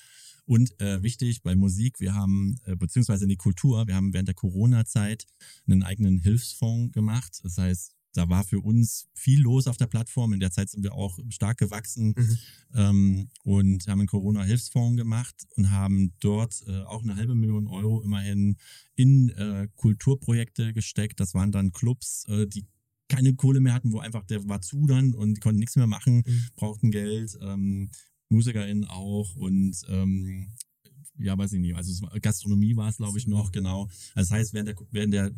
Und äh, wichtig bei Musik, wir haben, äh, beziehungsweise in die Kultur, wir haben während der Corona-Zeit einen eigenen Hilfsfonds gemacht. Das heißt, da war für uns viel los auf der Plattform. In der Zeit sind wir auch stark gewachsen Mhm. ähm, und haben einen Corona-Hilfsfonds gemacht und haben dort äh, auch eine halbe Million Euro immerhin in äh, Kulturprojekte gesteckt. Das waren dann Clubs, äh, die keine Kohle mehr hatten, wo einfach der war zu dann und die konnten nichts mehr machen, Mhm. brauchten Geld, ähm, MusikerInnen auch und ähm, ja, weiß ich nicht, also Gastronomie war es, glaube ich, noch, genau. Also das heißt, während der, während der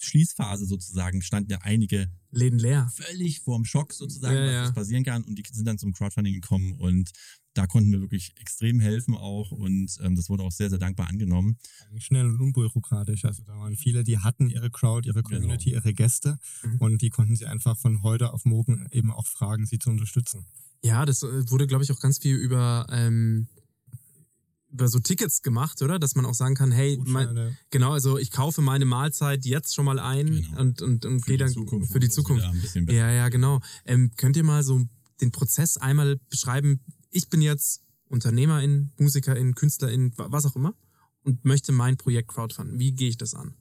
Schließphase sozusagen standen ja einige Läden leer. völlig vorm Schock sozusagen, Ja, was ja. passieren kann. Und die sind dann zum Crowdfunding gekommen und da konnten wir wirklich extrem helfen auch und ähm, das wurde auch sehr, sehr dankbar angenommen. Schnell und unbürokratisch. Also da waren viele, die hatten ihre Crowd, ihre Community, ihre Gäste Mhm. und die konnten sie einfach von heute auf morgen eben auch fragen, sie zu unterstützen. Ja, das äh, wurde, glaube ich, auch ganz viel über, ähm, über so Tickets gemacht, oder? Dass man auch sagen kann, hey, mein, genau, also ich kaufe meine Mahlzeit jetzt schon mal ein Genau. und, und, und gehe dann Zukunft, für die Zukunft. Ja, ja, genau. Ähm, könnt ihr mal so den Prozess einmal beschreiben? Ich bin jetzt Unternehmerin, Musikerin, Künstlerin, wa- was auch immer und möchte mein Projekt crowdfunden. Wie gehe ich das an?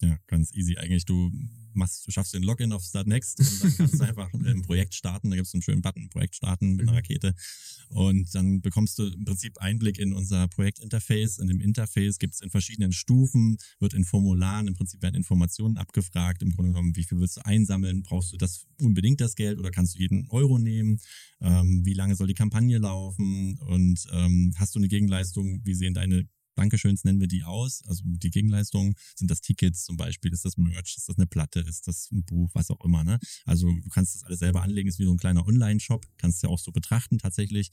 Ja, ganz easy eigentlich. Du machst, du schaffst den Login auf Start Next und dann kannst du einfach ein Projekt starten. Da gibt es einen schönen Button, Projekt starten mit einer Mhm. Rakete. Und dann bekommst du im Prinzip Einblick in unser Projektinterface. In dem Interface gibt es in verschiedenen Stufen, wird in Formularen, im Prinzip werden Informationen abgefragt. Im Grunde genommen, wie viel willst du einsammeln? Brauchst du das unbedingt das Geld oder kannst du jeden Euro nehmen? Ähm, wie lange soll die Kampagne laufen? Und ähm, hast du eine Gegenleistung? Wie sehen deine Dankeschöns nennen wir die aus. Also die Gegenleistungen sind das Tickets zum Beispiel, ist das Merch, ist das eine Platte, ist das ein Buch, was auch immer. Ne? Also du kannst das alles selber anlegen, ist wie so ein kleiner Online-Shop, kannst du ja auch so betrachten tatsächlich.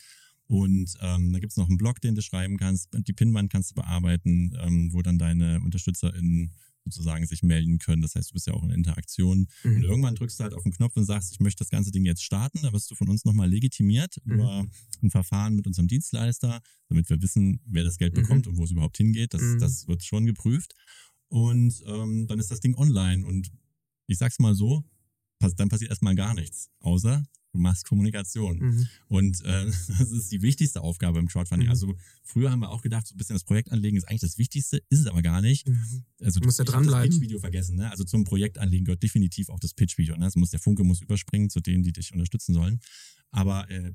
Und ähm, da gibt's noch einen Blog, den du schreiben kannst. Die Pinwand kannst du bearbeiten, ähm, wo dann deine UnterstützerInnen sozusagen sich melden können. Das heißt, du bist ja auch in Interaktion. Mhm. Und irgendwann drückst du halt auf den Knopf und sagst, ich möchte das ganze Ding jetzt starten. Da wirst du von uns nochmal legitimiert Mhm. über ein Verfahren mit unserem Dienstleister, damit wir wissen, wer das Geld Mhm. bekommt und wo es überhaupt hingeht. Das, Mhm. das wird schon geprüft. Und ähm, dann ist das Ding online. Und ich sag's mal so, dann passiert erstmal gar nichts. Außer du machst Kommunikation. Mhm. Und äh, das ist die wichtigste Aufgabe im Crowdfunding. Mhm. Also früher haben wir auch gedacht, so ein bisschen das Projekt anlegen ist eigentlich das Wichtigste, ist es aber gar nicht. Mhm. Also Du musst ja das dranbleiben. Pitch-Video vergessen. Ne? Also zum Projekt anlegen gehört definitiv auch das Pitch-Video. Ne? Es muss der Funke muss überspringen zu denen, die dich unterstützen sollen. Aber äh,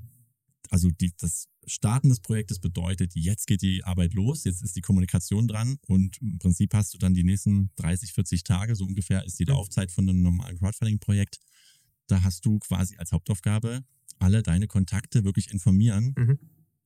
also die, das Starten des Projektes bedeutet, jetzt geht die Arbeit los, jetzt ist die Kommunikation dran und im Prinzip hast du dann die nächsten 30, 40 Tage, so ungefähr ist die Mhm. Laufzeit von einem normalen Crowdfunding-Projekt. Da hast du quasi als Hauptaufgabe, alle deine Kontakte wirklich informieren. Mhm.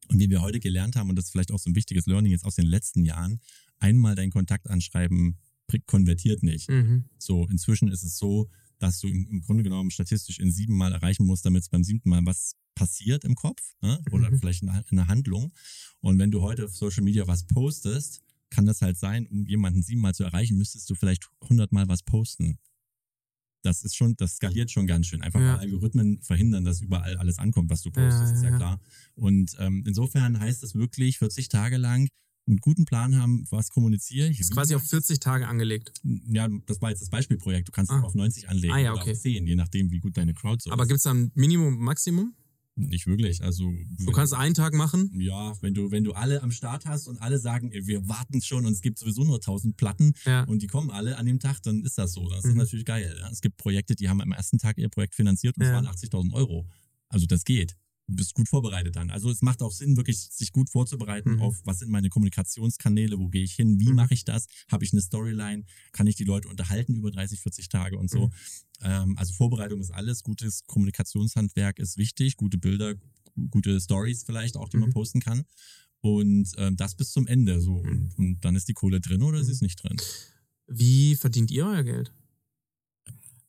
Und wie wir heute gelernt haben, und das ist vielleicht auch so ein wichtiges Learning jetzt aus den letzten Jahren, einmal deinen Kontakt anschreiben, konvertiert nicht. Mhm. So, inzwischen ist es so, dass du im, im Grunde genommen statistisch in sieben Mal erreichen musst, damit es beim siebten Mal was passiert im Kopf ne? oder Mhm. vielleicht eine, Handlung. Und wenn du heute auf Social Media was postest, kann das halt sein, um jemanden siebenmal zu erreichen, müsstest du vielleicht hundertmal was posten. Das ist schon, das skaliert schon ganz schön. Einfach Ja. weil Algorithmen verhindern, dass überall alles ankommt, was du postest, Ja, ist ja ja. klar. Und ähm, insofern heißt das wirklich 40 Tage lang einen guten Plan haben, was kommuniziere ich. Ist quasi auf mache 40 Tage angelegt. ja, das war jetzt das Beispielprojekt. Du kannst Ah. es auf 90 anlegen Ah, ja, oder okay. auf 10, je nachdem, wie gut deine Crowd so Aber ist. gibt's da ein Minimum, Maximum? Nicht wirklich. Also Du kannst einen Tag machen. ja, wenn du wenn du alle am Start hast und alle sagen, ey, wir warten schon und es gibt sowieso nur 1000 Platten Ja. und die kommen alle an dem Tag, dann ist das so. Das Mhm. ist natürlich geil. Es gibt Projekte, die haben am ersten Tag ihr Projekt finanziert und es Ja. waren 80.000 Euro. Also das geht. Du bist gut vorbereitet dann. Also es macht auch Sinn, wirklich sich gut vorzubereiten Mhm. auf, was sind meine Kommunikationskanäle, wo gehe ich hin, wie Mhm. mache ich das, habe ich eine Storyline, kann ich die Leute unterhalten über 30, 40 Tage und so. Mhm. Ähm, also Vorbereitung ist alles, gutes Kommunikationshandwerk ist wichtig, gute Bilder, gu- gute Stories vielleicht auch, die man Mhm. posten kann. Und ähm, das bis zum Ende so. Und, und dann ist die Kohle drin oder sie ist nicht drin. Wie verdient ihr euer Geld?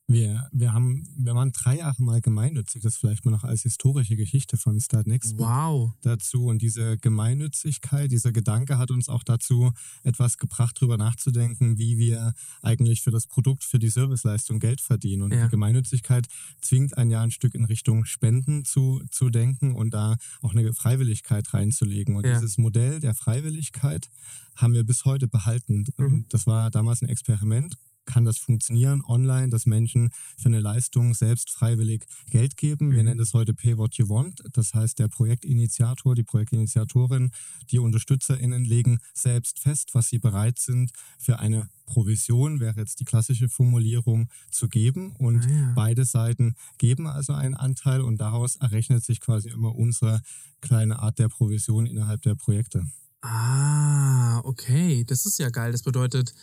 Wir, wir haben, wir waren drei Jahre mal gemeinnützig, das vielleicht mal noch als historische Geschichte von Start Next Wow. dazu. Und diese Gemeinnützigkeit, dieser Gedanke hat uns auch dazu etwas gebracht, darüber nachzudenken, wie wir eigentlich für das Produkt, für die Serviceleistung Geld verdienen. Und Ja. die Gemeinnützigkeit zwingt ein Jahr ein Stück in Richtung Spenden zu, zu denken und da auch eine Freiwilligkeit reinzulegen. Und Ja. dieses Modell der Freiwilligkeit haben wir bis heute behalten. Mhm. Das war damals ein Experiment. Kann das funktionieren online, dass Menschen für eine Leistung selbst freiwillig Geld geben? Wir Mhm. nennen es heute Pay What You Want. Das heißt, der Projektinitiator, die Projektinitiatorin, die UnterstützerInnen legen selbst fest, was sie bereit sind, für eine Provision, wäre jetzt die klassische Formulierung, zu geben. Und Ah, ja. beide Seiten geben also einen Anteil und daraus errechnet sich quasi immer unsere kleine Art der Provision innerhalb der Projekte. Ah, okay. Das ist ja geil. Das bedeutet,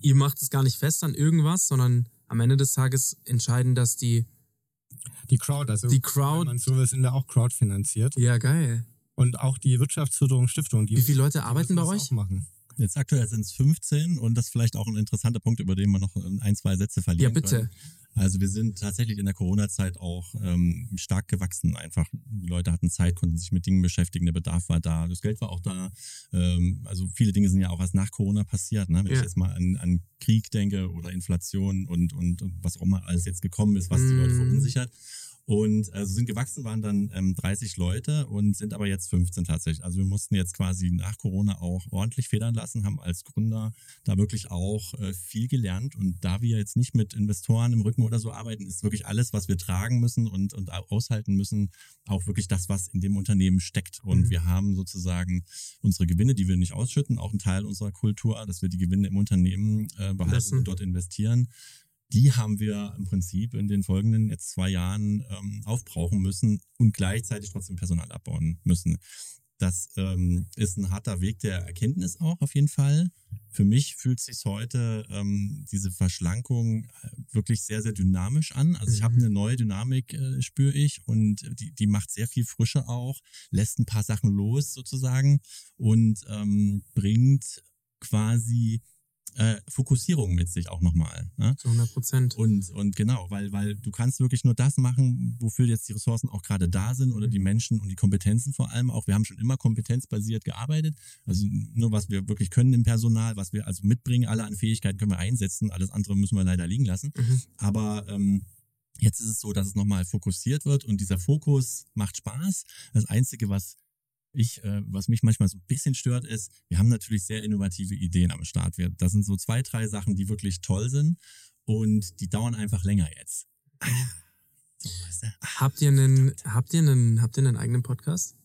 ihr macht es gar nicht fest an irgendwas, sondern am Ende des Tages entscheiden, dass die. Die Crowd, also Die Crowd- wenn man so will, sind wir auch crowdfinanziert. Ja, geil. Und auch die Wirtschaftsförderung Stiftung. Die Wie viele Leute arbeiten bei euch? Machen. Jetzt aktuell sind es 15 und das ist vielleicht auch ein interessanter Punkt, über den wir noch ein, zwei Sätze verlieren Ja, bitte. Können. Also wir sind tatsächlich in der Corona-Zeit auch ähm, stark gewachsen. Einfach die Leute hatten Zeit, konnten sich mit Dingen beschäftigen, der Bedarf war da, das Geld war auch da. Ähm, also viele Dinge sind ja auch erst nach Corona passiert. Ne? Wenn Ja. ich jetzt mal an, an Krieg denke oder Inflation und, und was auch immer alles jetzt gekommen ist, was die Leute Mm. verunsichert. Und also sind gewachsen, waren dann ähm, 30 Leute und sind aber jetzt 15 tatsächlich. Also wir mussten jetzt quasi nach Corona auch ordentlich federn lassen, haben als Gründer da wirklich auch äh, viel gelernt. Und da wir jetzt nicht mit Investoren im Rücken oder so arbeiten, ist wirklich alles, was wir tragen müssen und, und au- aushalten müssen, auch wirklich das, was in dem Unternehmen steckt. Und Mhm. wir haben sozusagen unsere Gewinne, die wir nicht ausschütten, auch ein Teil unserer Kultur, dass wir die Gewinne im Unternehmen äh, behalten und dort investieren die haben wir im Prinzip in den folgenden jetzt zwei Jahren ähm, aufbrauchen müssen und gleichzeitig trotzdem Personal abbauen müssen. Das ähm, ist ein harter Weg der Erkenntnis auch auf jeden Fall. Für mich fühlt sich heute ähm, diese Verschlankung äh, wirklich sehr, sehr dynamisch an. Also ich habe Mhm. eine neue Dynamik, äh, spüre ich, und die, die macht sehr viel Frische auch, lässt ein paar Sachen los sozusagen und ähm, bringt quasi äh, Fokussierung mit sich auch nochmal. Ne? Zu 100 Prozent. Und, und genau, weil, weil du kannst wirklich nur das machen, wofür jetzt die Ressourcen auch gerade da sind oder die Menschen und die Kompetenzen vor allem auch. Wir haben schon immer kompetenzbasiert gearbeitet. Also nur was wir wirklich können im Personal, was wir also mitbringen, alle an Fähigkeiten können wir einsetzen. Alles andere müssen wir leider liegen lassen. Mhm. Aber ähm, jetzt ist es so, dass es nochmal fokussiert wird und dieser Fokus macht Spaß. Das Einzige, was ich, äh, was mich manchmal so ein bisschen stört, ist, wir haben natürlich sehr innovative Ideen am Start. Wir, das sind so zwei, drei Sachen, die wirklich toll sind und die dauern einfach länger jetzt. Ah, So, weißt du? Habt ihr einen, habt ihr einen, habt ihr einen eigenen Podcast?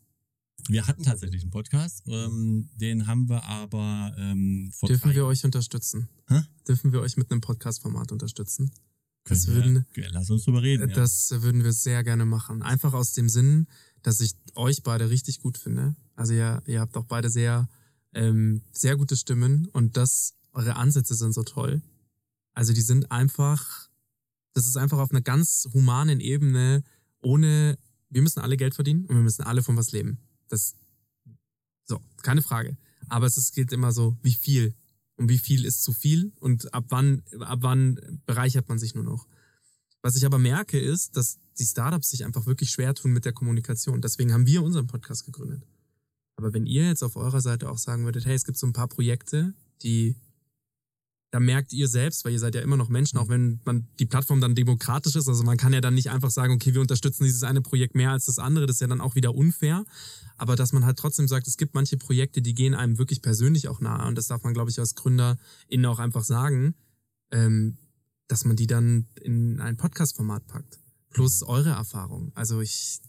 Wir hatten tatsächlich einen Podcast, ähm, den haben wir aber ähm, vor Dürfen drei wir euch unterstützen? Hä? Dürfen wir euch mit einem Podcast-Format unterstützen? das wir- würden- ja, lass uns drüber reden. ja. Das würden wir sehr gerne machen. Einfach aus dem Sinn, dass ich euch beide richtig gut finde. Also ihr, ihr habt auch beide sehr, ähm, sehr gute Stimmen und das, eure Ansätze sind so toll. Also die sind einfach, das ist einfach auf einer ganz humanen Ebene, ohne, wir müssen alle Geld verdienen und wir müssen alle von was leben. Das, so, keine Frage. Aber es ist, geht immer so, wie viel und wie viel ist zu viel und ab wann, ab wann bereichert man sich nur noch. Was ich aber merke, ist, dass die Startups sich einfach wirklich schwer tun mit der Kommunikation. Deswegen haben wir unseren Podcast gegründet. Aber wenn ihr jetzt auf eurer Seite auch sagen würdet, hey, es gibt so ein paar Projekte, die da merkt ihr selbst, weil ihr seid ja immer noch Menschen, auch wenn man die Plattform dann demokratisch ist. Also man kann ja dann nicht einfach sagen, okay, wir unterstützen dieses eine Projekt mehr als das andere. Das ist ja dann auch wieder unfair. Aber dass man halt trotzdem sagt, es gibt manche Projekte, die gehen einem wirklich persönlich auch nahe. Und das darf man, glaube ich, als Gründer innen auch einfach sagen, ähm, dass man die dann in ein Podcast-Format packt. Plus eure Erfahrung. Also ich,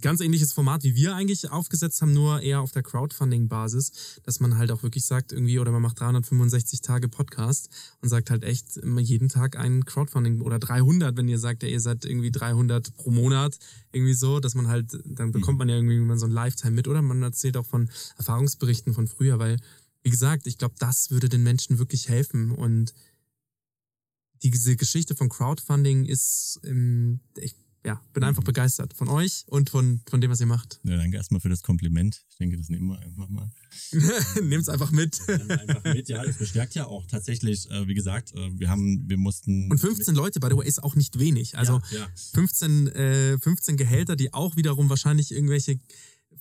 ganz ähnliches Format, wie wir eigentlich aufgesetzt haben, nur eher auf der Crowdfunding-Basis, dass man halt auch wirklich sagt, irgendwie, oder man macht 365 Tage Podcast und sagt halt echt immer jeden Tag ein Crowdfunding oder 300, wenn ihr sagt, ja, ihr seid irgendwie 300 pro Monat, irgendwie so, dass man halt, dann bekommt man ja irgendwie immer so ein Lifetime mit. Oder man erzählt auch von Erfahrungsberichten von früher, weil, wie gesagt, ich glaube, das würde den Menschen wirklich helfen. Und diese Geschichte von Crowdfunding ist, ähm, ich ja, bin einfach begeistert von euch und von, von dem, was ihr macht. Ja, danke erstmal für das Kompliment. Ich denke, das nehmen wir einfach mal. Nehmt's einfach mit. Einfach mit. Ja, das bestärkt ja auch tatsächlich, äh, wie gesagt, äh, wir haben, wir mussten. Und 15 Leute, by the way, ist auch nicht wenig. Also ja, ja. 15, äh, 15 Gehälter, die auch wiederum wahrscheinlich irgendwelche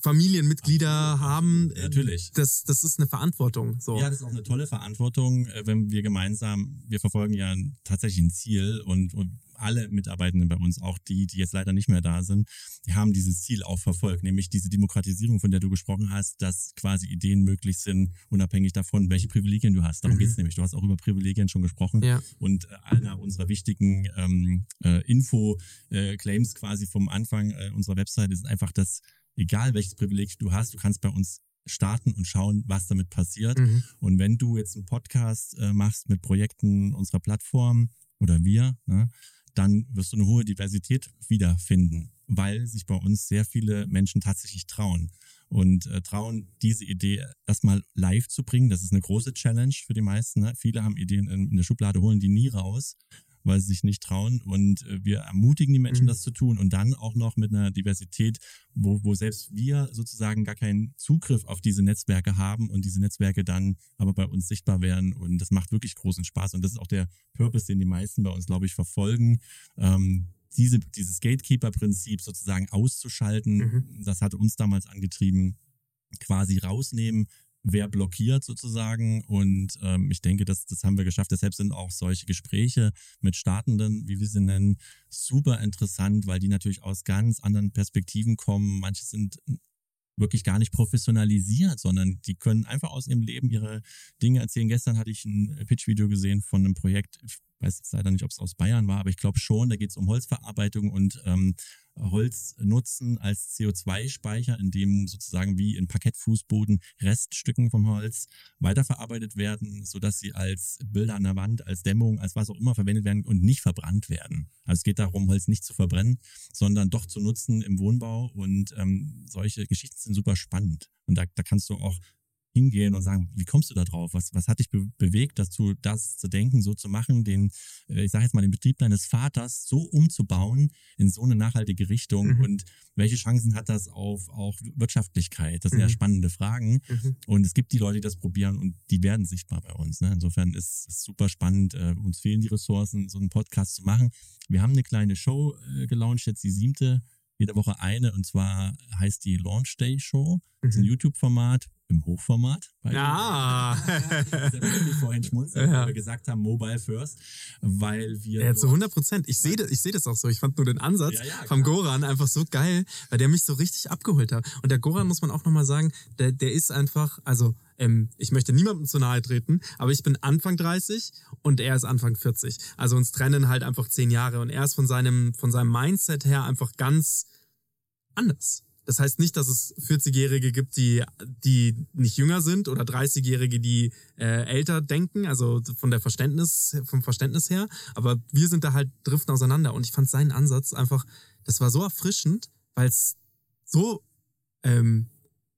Familienmitglieder haben. Ja, natürlich. Das, das ist eine Verantwortung. So. Ja, das ist auch eine tolle Verantwortung, äh, wenn wir gemeinsam, wir verfolgen ja tatsächlich ein Ziel und, und alle Mitarbeitenden bei uns, auch die, die jetzt leider nicht mehr da sind, die haben dieses Ziel auch verfolgt, nämlich diese Demokratisierung, von der du gesprochen hast, dass quasi Ideen möglich sind, unabhängig davon, welche Privilegien du hast. Darum Mhm. geht's nämlich. Du hast auch über Privilegien schon gesprochen. Ja. Und äh, einer unserer wichtigen ähm, äh, Info-Claims quasi vom Anfang äh, unserer Website ist einfach, dass egal welches Privileg du hast, du kannst bei uns starten und schauen, was damit passiert. Mhm. Und wenn du jetzt einen Podcast äh, machst mit Projekten unserer Plattform oder wir, ne, dann wirst du eine hohe Diversität wiederfinden, weil sich bei uns sehr viele Menschen tatsächlich trauen und äh, trauen, diese Idee erstmal live zu bringen. Das ist eine große Challenge für die meisten. Ne? Viele haben Ideen in, in der Schublade, holen die nie raus. Weil sie sich nicht trauen. Und äh, wir ermutigen die Menschen, Mhm. das zu tun. Und dann auch noch mit einer Diversität, wo, wo selbst wir sozusagen gar keinen Zugriff auf diese Netzwerke haben und diese Netzwerke dann aber bei uns sichtbar werden. Und das macht wirklich großen Spaß. Und das ist auch der Purpose, den die meisten bei uns, glaube ich, verfolgen. Ähm, diese, dieses Gatekeeper-Prinzip sozusagen auszuschalten, Mhm. das hatte uns damals angetrieben, quasi rausnehmen, wer blockiert sozusagen. Und ähm, ich denke, das, das haben wir geschafft. Deshalb sind auch solche Gespräche mit Startenden, wie wir sie nennen, super interessant, weil die natürlich aus ganz anderen Perspektiven kommen. Manche sind wirklich gar nicht professionalisiert, sondern die können einfach aus ihrem Leben ihre Dinge erzählen. Gestern hatte ich ein Pitch-Video gesehen von einem Projekt, weiß jetzt leider nicht, ob es aus Bayern war, aber ich glaube schon, da geht es um Holzverarbeitung und ähm, Holz nutzen als CO2-Speicher, in dem sozusagen wie in Parkettfußboden Reststücken vom Holz weiterverarbeitet werden, sodass sie als Bilder an der Wand, als Dämmung, als was auch immer verwendet werden und nicht verbrannt werden. Also es geht darum, Holz nicht zu verbrennen, sondern doch zu nutzen im Wohnbau und ähm, solche Geschichten sind super spannend. Und da, da kannst du auch hingehen und sagen, wie kommst du da drauf? Was, was hat dich be bewegt, dazu, das zu denken, so zu machen, den, äh, ich sage jetzt mal, den Betrieb deines Vaters so umzubauen in so eine nachhaltige Richtung Mhm. und welche Chancen hat das auf auch Wirtschaftlichkeit? Das sind ja Mhm. spannende Fragen. Mhm. Und es gibt die Leute, die das probieren und die werden sichtbar bei uns. Ne? Insofern ist es super spannend. Äh, uns fehlen die Ressourcen, so einen Podcast zu machen. Wir haben eine kleine Show äh, gelauncht, jetzt die siebte, jede Woche eine, und zwar heißt die Launch Day Show. Das ist ein Mhm. YouTube-Format im Hochformat. Ah. Ich vorhin schmunzeln, Ja. weil wir gesagt haben, Mobile First, weil wir. Ja, zu dort- 100 Prozent. Ich sehe das, ich sehe das auch so. Ich fand nur den Ansatz Ja, ja, vom. Goran einfach so geil, weil der mich so richtig abgeholt hat. Und der Goran muss man auch nochmal sagen, der, der ist einfach, also ähm, ich möchte niemandem zu nahe treten, aber ich bin Anfang 30 und er ist Anfang 40. Also uns trennen halt einfach zehn Jahre und er ist von seinem, von seinem Mindset her einfach ganz anders. Das heißt nicht, dass es 40-Jährige gibt, die, die nicht jünger sind oder 30-Jährige, die äh, älter denken, also von der Verständnis, vom Verständnis her. Aber wir sind da halt driften auseinander. Und ich fand seinen Ansatz einfach, das war so erfrischend, weil es so ähm,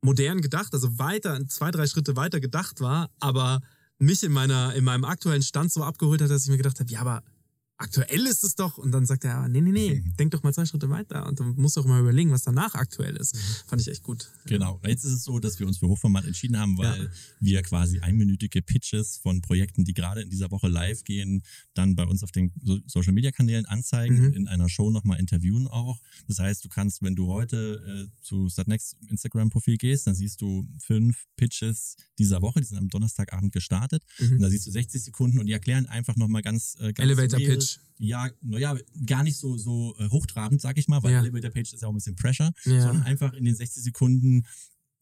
modern gedacht, also weiter, zwei, drei Schritte weiter gedacht war, aber mich in meiner, in meinem aktuellen Stand so abgeholt hat, dass ich mir gedacht habe, ja, aber aktuell ist es doch. Und dann sagt er, nee, nee, nee, denk doch mal zwei Schritte weiter. Und du musst doch mal überlegen, was danach aktuell ist. Fand ich echt gut. Genau. Jetzt ist es so, dass wir uns für Hochformat entschieden haben, weil Ja. wir quasi einminütige Pitches von Projekten, die gerade in dieser Woche live gehen, dann bei uns auf den so Social Media Kanälen anzeigen, Mhm. in einer Show nochmal interviewen auch. Das heißt, du kannst, wenn du heute äh, zu Startnext Instagram-Profil gehst, dann siehst du fünf Pitches dieser Woche, die sind am Donnerstagabend gestartet. Mhm. Und da siehst du 60 Sekunden und die erklären einfach nochmal ganz, äh, ganz Elevator real- Ja, naja, gar nicht so, so äh, hochtrabend, sag ich mal, weil Ja. Elevator Page ist ja auch ein bisschen Pressure, Ja. sondern einfach in den 60 Sekunden,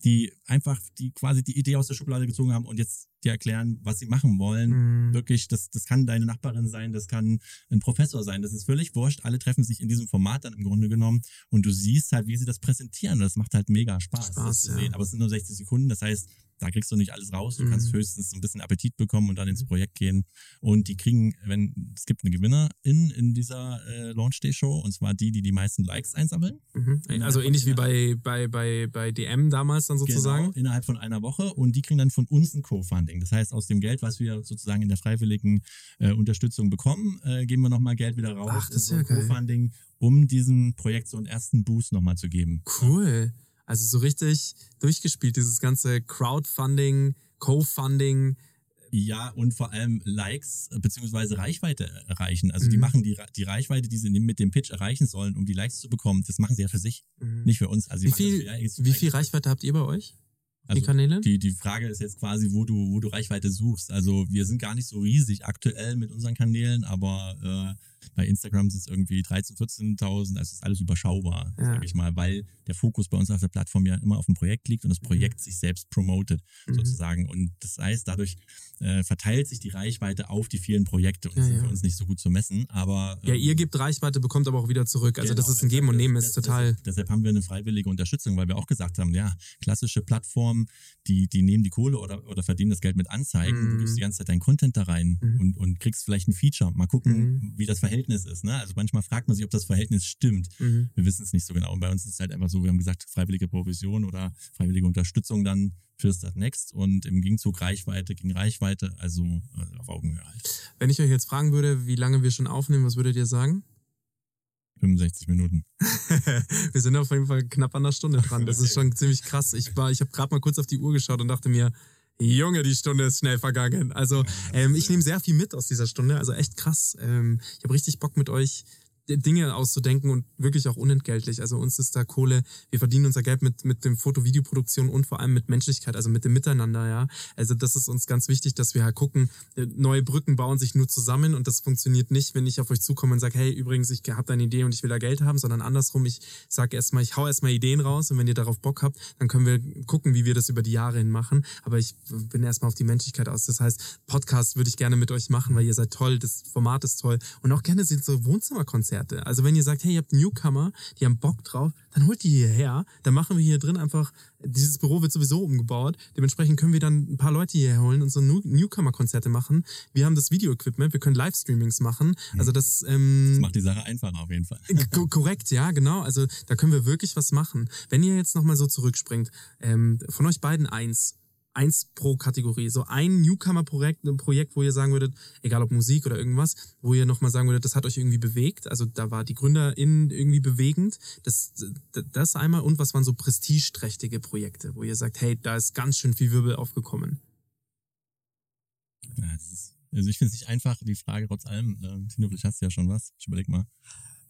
die einfach die quasi die Idee aus der Schublade gezogen haben und jetzt dir erklären, was sie machen wollen. Mhm. Wirklich, das, das kann deine Nachbarin sein, das kann ein Professor sein, das ist völlig wurscht. Alle treffen sich in diesem Format dann im Grunde genommen und du siehst halt, wie sie das präsentieren. Das macht halt mega Spaß, Spaß, das zu ja. sehen. Aber es sind nur 60 Sekunden, das heißt, da kriegst du nicht alles raus. Du Mhm. kannst höchstens ein bisschen Appetit bekommen und dann ins Projekt gehen. Und die kriegen, wenn es gibt eine Gewinnerin in dieser äh, Launch Day Show, und zwar die, die die meisten Likes einsammeln. Mhm. Also ähnlich wie bei, bei, bei, bei DM damals dann sozusagen. Genau, innerhalb von einer Woche. Und die kriegen dann von uns ein Co-Funding. Das heißt, aus dem Geld, was wir sozusagen in der freiwilligen äh, Unterstützung bekommen, äh, geben wir nochmal Geld wieder raus Ach, das ist so ja geil. Co-Funding, um diesem Projekt so einen ersten Boost nochmal zu geben. Cool. Also so richtig durchgespielt, dieses ganze Crowdfunding, Co-Funding. Ja, und vor allem Likes beziehungsweise Reichweite erreichen. Also die Mhm. machen die, die Reichweite, die sie mit dem Pitch erreichen sollen, um die Likes zu bekommen, das machen sie ja für sich, Mhm. nicht für uns. Also Wie viel, wie viel Reichweite habt ihr bei euch? Die Also Kanäle? Die, die Frage ist jetzt quasi, wo du, wo du Reichweite suchst. Also wir sind gar nicht so riesig aktuell mit unseren Kanälen, aber äh, bei Instagram sind es irgendwie 13.000, 14.000, also es ist alles überschaubar, Ja. sag ich mal, weil der Fokus bei uns auf der Plattform ja immer auf dem Projekt liegt und das Projekt sich selbst promotet, Mhm. sozusagen. Und das heißt, dadurch äh, verteilt sich die Reichweite auf die vielen Projekte und Ja, das ist ja. für uns nicht so gut zu messen, aber Ja, ähm, ihr gebt Reichweite, bekommt aber auch wieder zurück. Also das Genau, ist ein Geben und Nehmen, ist des- total. Deshalb, deshalb haben wir eine freiwillige Unterstützung, weil wir auch gesagt haben, ja, klassische Plattformen, Plattformen, die, die nehmen die Kohle oder, oder verdienen das Geld mit Anzeigen. Du Mhm. gibst die ganze Zeit deinen Content da rein Mhm. und, und kriegst vielleicht ein Feature. Mal gucken, Mhm. wie das Verhältnis ist. Ne? Also manchmal fragt man sich, ob das Verhältnis stimmt. Mhm. Wir wissen es nicht so genau. Und bei uns ist es halt einfach so, wir haben gesagt, freiwillige Provision oder freiwillige Unterstützung dann für Start Next und im Gegenzug Reichweite gegen Reichweite, also äh, auf Augenhöhe halt. Wenn ich euch jetzt fragen würde, wie lange wir schon aufnehmen, was würdet ihr sagen? 65 Minuten. wir sind auf jeden Fall knapp an der Stunde dran. Das ist schon ziemlich krass. Ich war, ich habe gerade mal kurz auf die Uhr geschaut und dachte mir, Junge, die Stunde ist schnell vergangen. Also ähm, ich nehme sehr viel mit aus dieser Stunde. Also echt krass. Ähm, ich habe richtig Bock mit euch Dinge auszudenken und wirklich auch unentgeltlich. Also uns ist da Kohle, wir verdienen unser Geld mit, mit dem Foto-Videoproduktion und vor allem mit Menschlichkeit, also mit dem Miteinander, ja. Also das ist uns ganz wichtig, dass wir halt gucken, äh, neue Brücken bauen sich nur zusammen und das funktioniert nicht, wenn ich auf euch zukomme und sage, hey, übrigens, ich habe da eine Idee und ich will da Geld haben, sondern andersrum, ich sage erstmal, ich hau erstmal Ideen raus und wenn ihr darauf Bock habt, dann können wir gucken, wie wir das über die Jahre hin machen. Aber ich bin erstmal auf die Menschlichkeit aus. Das heißt, Podcast würde ich gerne mit euch machen, weil ihr seid toll, das Format ist toll und auch gerne sind so Wohnzimmerkonzerte. Also wenn ihr sagt, hey, ihr habt Newcomer, die haben Bock drauf, dann holt die hierher. Dann machen wir hier drin einfach, dieses Büro wird sowieso umgebaut. Dementsprechend können wir dann ein paar Leute hierher holen und so New Newcomer-Konzerte machen. Wir haben das Video-Equipment, wir können Livestreamings machen. Also das, ähm, Das macht die Sache einfacher auf jeden Fall. Ko- Korrekt, ja, genau. Also da können wir wirklich was machen. Wenn ihr jetzt nochmal so zurückspringt, ähm, von euch beiden eins. Eins pro Kategorie. So ein Newcomer-Projekt, ein Projekt, wo ihr sagen würdet, egal ob Musik oder irgendwas, wo ihr nochmal sagen würdet, das hat euch irgendwie bewegt. Also da war die GründerInnen irgendwie bewegend. Das, das einmal. Und was waren so prestigeträchtige Projekte, wo ihr sagt, hey, da ist ganz schön viel Wirbel aufgekommen. Ja, ist, also ich finde es nicht einfach, die Frage trotz allem. Äh, Tino, vielleicht hast du ja schon was. Ich überleg mal.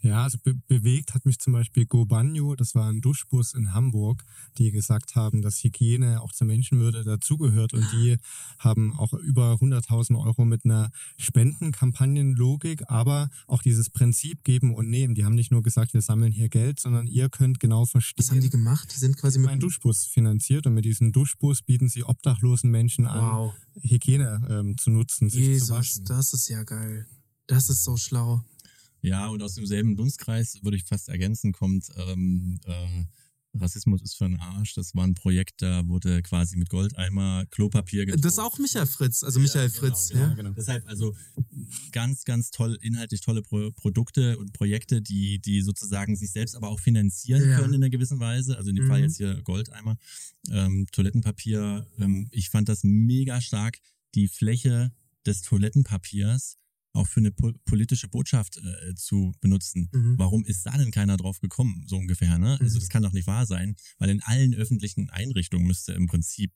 Ja, also be bewegt hat mich zum Beispiel Go Banyo, das war ein Duschbus in Hamburg, die gesagt haben, dass Hygiene auch zur Menschenwürde dazugehört und die haben auch über 100.000 Euro mit einer Spendenkampagnenlogik, aber auch dieses Prinzip geben und nehmen. Die haben nicht nur gesagt, wir sammeln hier Geld, sondern ihr könnt genau verstehen. Was haben die gemacht? Die sind quasi mit einen Duschbus finanziert und mit diesem Duschbus bieten sie obdachlosen Menschen an, Wow. Hygiene ähm, zu nutzen, sich zu Jesus, waschen. das ist ja geil. Das ist so schlau. Ja, und aus demselben Dunstkreis würde ich fast ergänzen, kommt ähm, äh, Rassismus ist für einen Arsch. Das war ein Projekt, da wurde quasi mit Goldeimer Klopapier Das ist auch Michael Fritz, also Michael genau, Fritz, genau, ja. genau. Deshalb also ganz, ganz toll, inhaltlich tolle Pro Produkte und Projekte, die, die sozusagen sich selbst aber auch finanzieren Ja. können in einer gewissen Weise. Also in dem Mhm. Fall jetzt hier Goldeimer, ähm, Toilettenpapier. Ähm, ich fand das mega stark, die Fläche des Toilettenpapiers auch für eine po politische Botschaft äh, zu benutzen. Mhm. Warum ist da denn keiner drauf gekommen, so ungefähr? Ne? Also Mhm. das kann doch nicht wahr sein, weil in allen öffentlichen Einrichtungen müsste im Prinzip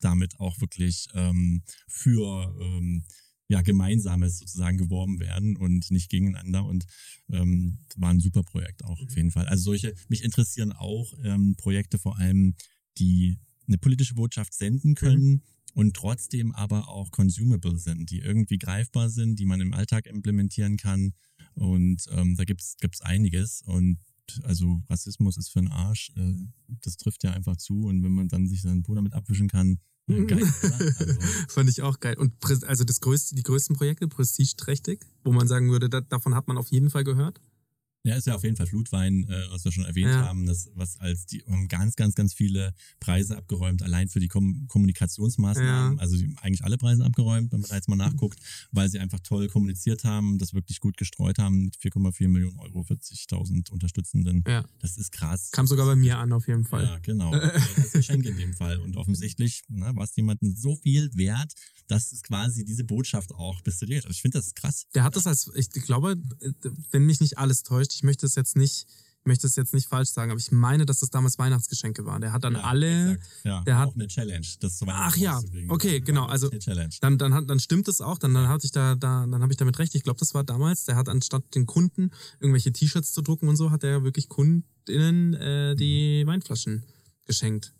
damit auch wirklich ähm, für ähm, ja, Gemeinsames sozusagen geworben werden und nicht gegeneinander. Und ähm, war ein super Projekt auch auf jeden Fall. Also solche, mich interessieren auch ähm, Projekte vor allem, die eine politische Botschaft senden können und trotzdem aber auch consumable sind, die irgendwie greifbar sind, die man im Alltag implementieren kann. Und ähm, da gibt's gibt's einiges. Und also Rassismus ist für einen Arsch. Äh, das trifft ja einfach zu. Und wenn man dann sich seinen Po damit abwischen kann, geil? Also, Fand ich auch geil. Und also das größte, die größten Projekte, prestigeträchtig, wo man sagen würde, da, davon hat man auf jeden Fall gehört. Ja, ist ja auf jeden Fall Flutwein, äh, was wir schon erwähnt Ja. haben, das, was als die haben ganz, ganz, ganz viele Preise abgeräumt, allein für die Kom Kommunikationsmaßnahmen, Ja. also die, eigentlich alle Preise abgeräumt, wenn man da jetzt mal nachguckt, weil sie einfach toll kommuniziert haben, das wirklich gut gestreut haben mit 4,4 Millionen Euro, 40.000 Unterstützenden. Ja. Das ist krass. Kam sogar bei mir an, auf jeden Fall. Ja, genau. Das ist ein Geschenk in dem Fall. Und offensichtlich ne, war es jemandem so viel wert, dass es quasi diese Botschaft auch bis zu dir. Also ich finde das krass. Der hat das als, ich glaube, wenn mich nicht alles täuscht, ich möchte es jetzt nicht, ich möchte es jetzt nicht falsch sagen, aber ich meine, dass das damals Weihnachtsgeschenke waren. Der hat dann Ja, alle. Ja, der war hat- auch eine Challenge. Das zu Ach ja, okay, genau, also- dann, dann, hat, dann stimmt es auch, dann, dann hatte ich da, da, dann habe ich damit recht. Ich glaube, das war damals, der hat anstatt den Kunden irgendwelche T-Shirts zu drucken und so, hat er wirklich KundInnen äh, die Weinflaschen geschenkt.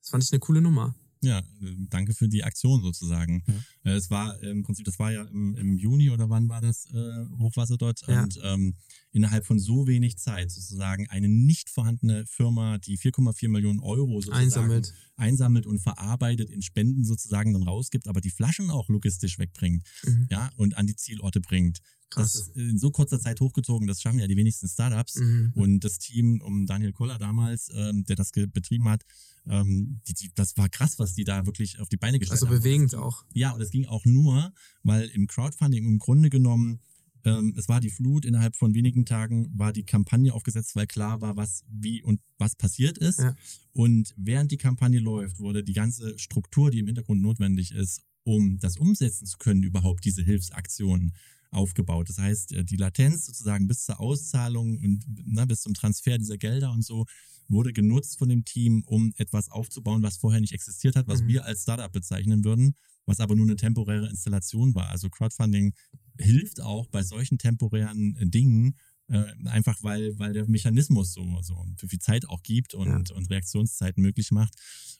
Das fand ich eine coole Nummer. Ja, danke für die Aktion sozusagen. Äh, Es war im Prinzip, das war ja im, im Juni oder wann war das äh, Hochwasser dort? Ja. Und ähm, innerhalb von so wenig Zeit sozusagen eine nicht vorhandene Firma, die 4,4 Millionen Euro sozusagen Einsammelt. einsammelt und verarbeitet in Spenden sozusagen dann rausgibt, aber die Flaschen auch logistisch wegbringt, Mhm. ja, und an die Zielorte bringt. Das ist in so kurzer Zeit hochgezogen, das schaffen ja die wenigsten Startups. Mhm. Und das Team um Daniel Koller damals, ähm, der das betrieben hat, ähm, die, die, das war krass, was die da wirklich auf die Beine gestellt Also haben. bewegend auch. Ja, und es ging auch nur, weil im Crowdfunding im Grunde genommen, ähm, es war die Flut, innerhalb von wenigen Tagen war die Kampagne aufgesetzt, weil klar war, was, wie und was passiert ist. Ja. Und während die Kampagne läuft, wurde die ganze Struktur, die im Hintergrund notwendig ist, um das umsetzen zu können, überhaupt diese Hilfsaktionen aufgebaut. Das heißt, äh, die Latenz sozusagen bis zur Auszahlung und ne, bis zum Transfer dieser Gelder und so wurde genutzt von dem Team, um etwas aufzubauen, was vorher nicht existiert hat, was Mhm. wir als Startup bezeichnen würden, was aber nur eine temporäre Installation war. Also Crowdfunding hilft auch bei solchen temporären äh, Dingen, äh, einfach weil, weil der Mechanismus so, so für viel Zeit auch gibt und, und Reaktionszeiten möglich macht.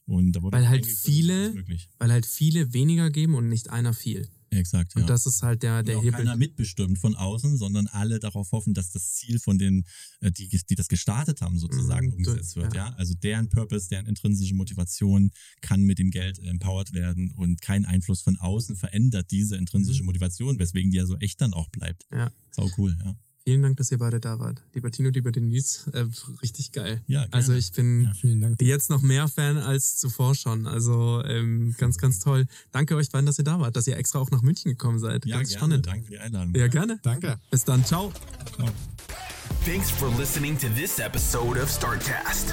Und da wurde Weil halt viele-. Weil halt viele weniger geben und nicht einer viel. Exakt, Und ja. das ist halt der, Und der auch Hebel. keiner mitbestimmt von außen, sondern alle darauf hoffen, dass das Ziel von den, äh, die, die das gestartet haben, sozusagen Mhm, umgesetzt wird. ja. Ja. Also deren Purpose, deren intrinsische Motivation kann mit dem Geld empowered werden und kein Einfluss von außen verändert diese intrinsische Motivation, weswegen die ja so echt dann auch bleibt. Mhm. Ja. Sau cool, ja. Vielen Dank, dass ihr beide da wart. Lieber Tino, lieber Denise, äh, richtig geil. Ja, gerne. Also ich bin Ja, jetzt noch mehr Fan als zuvor schon. Also ähm, ganz, ganz toll. Danke euch beiden, dass ihr da wart, dass ihr extra auch nach München gekommen seid. Ja, ganz gerne. spannend. Danke für die Einladung. Ja, gerne. Danke. Bis dann. Ciao. Thanks for listening to this episode of Startcast.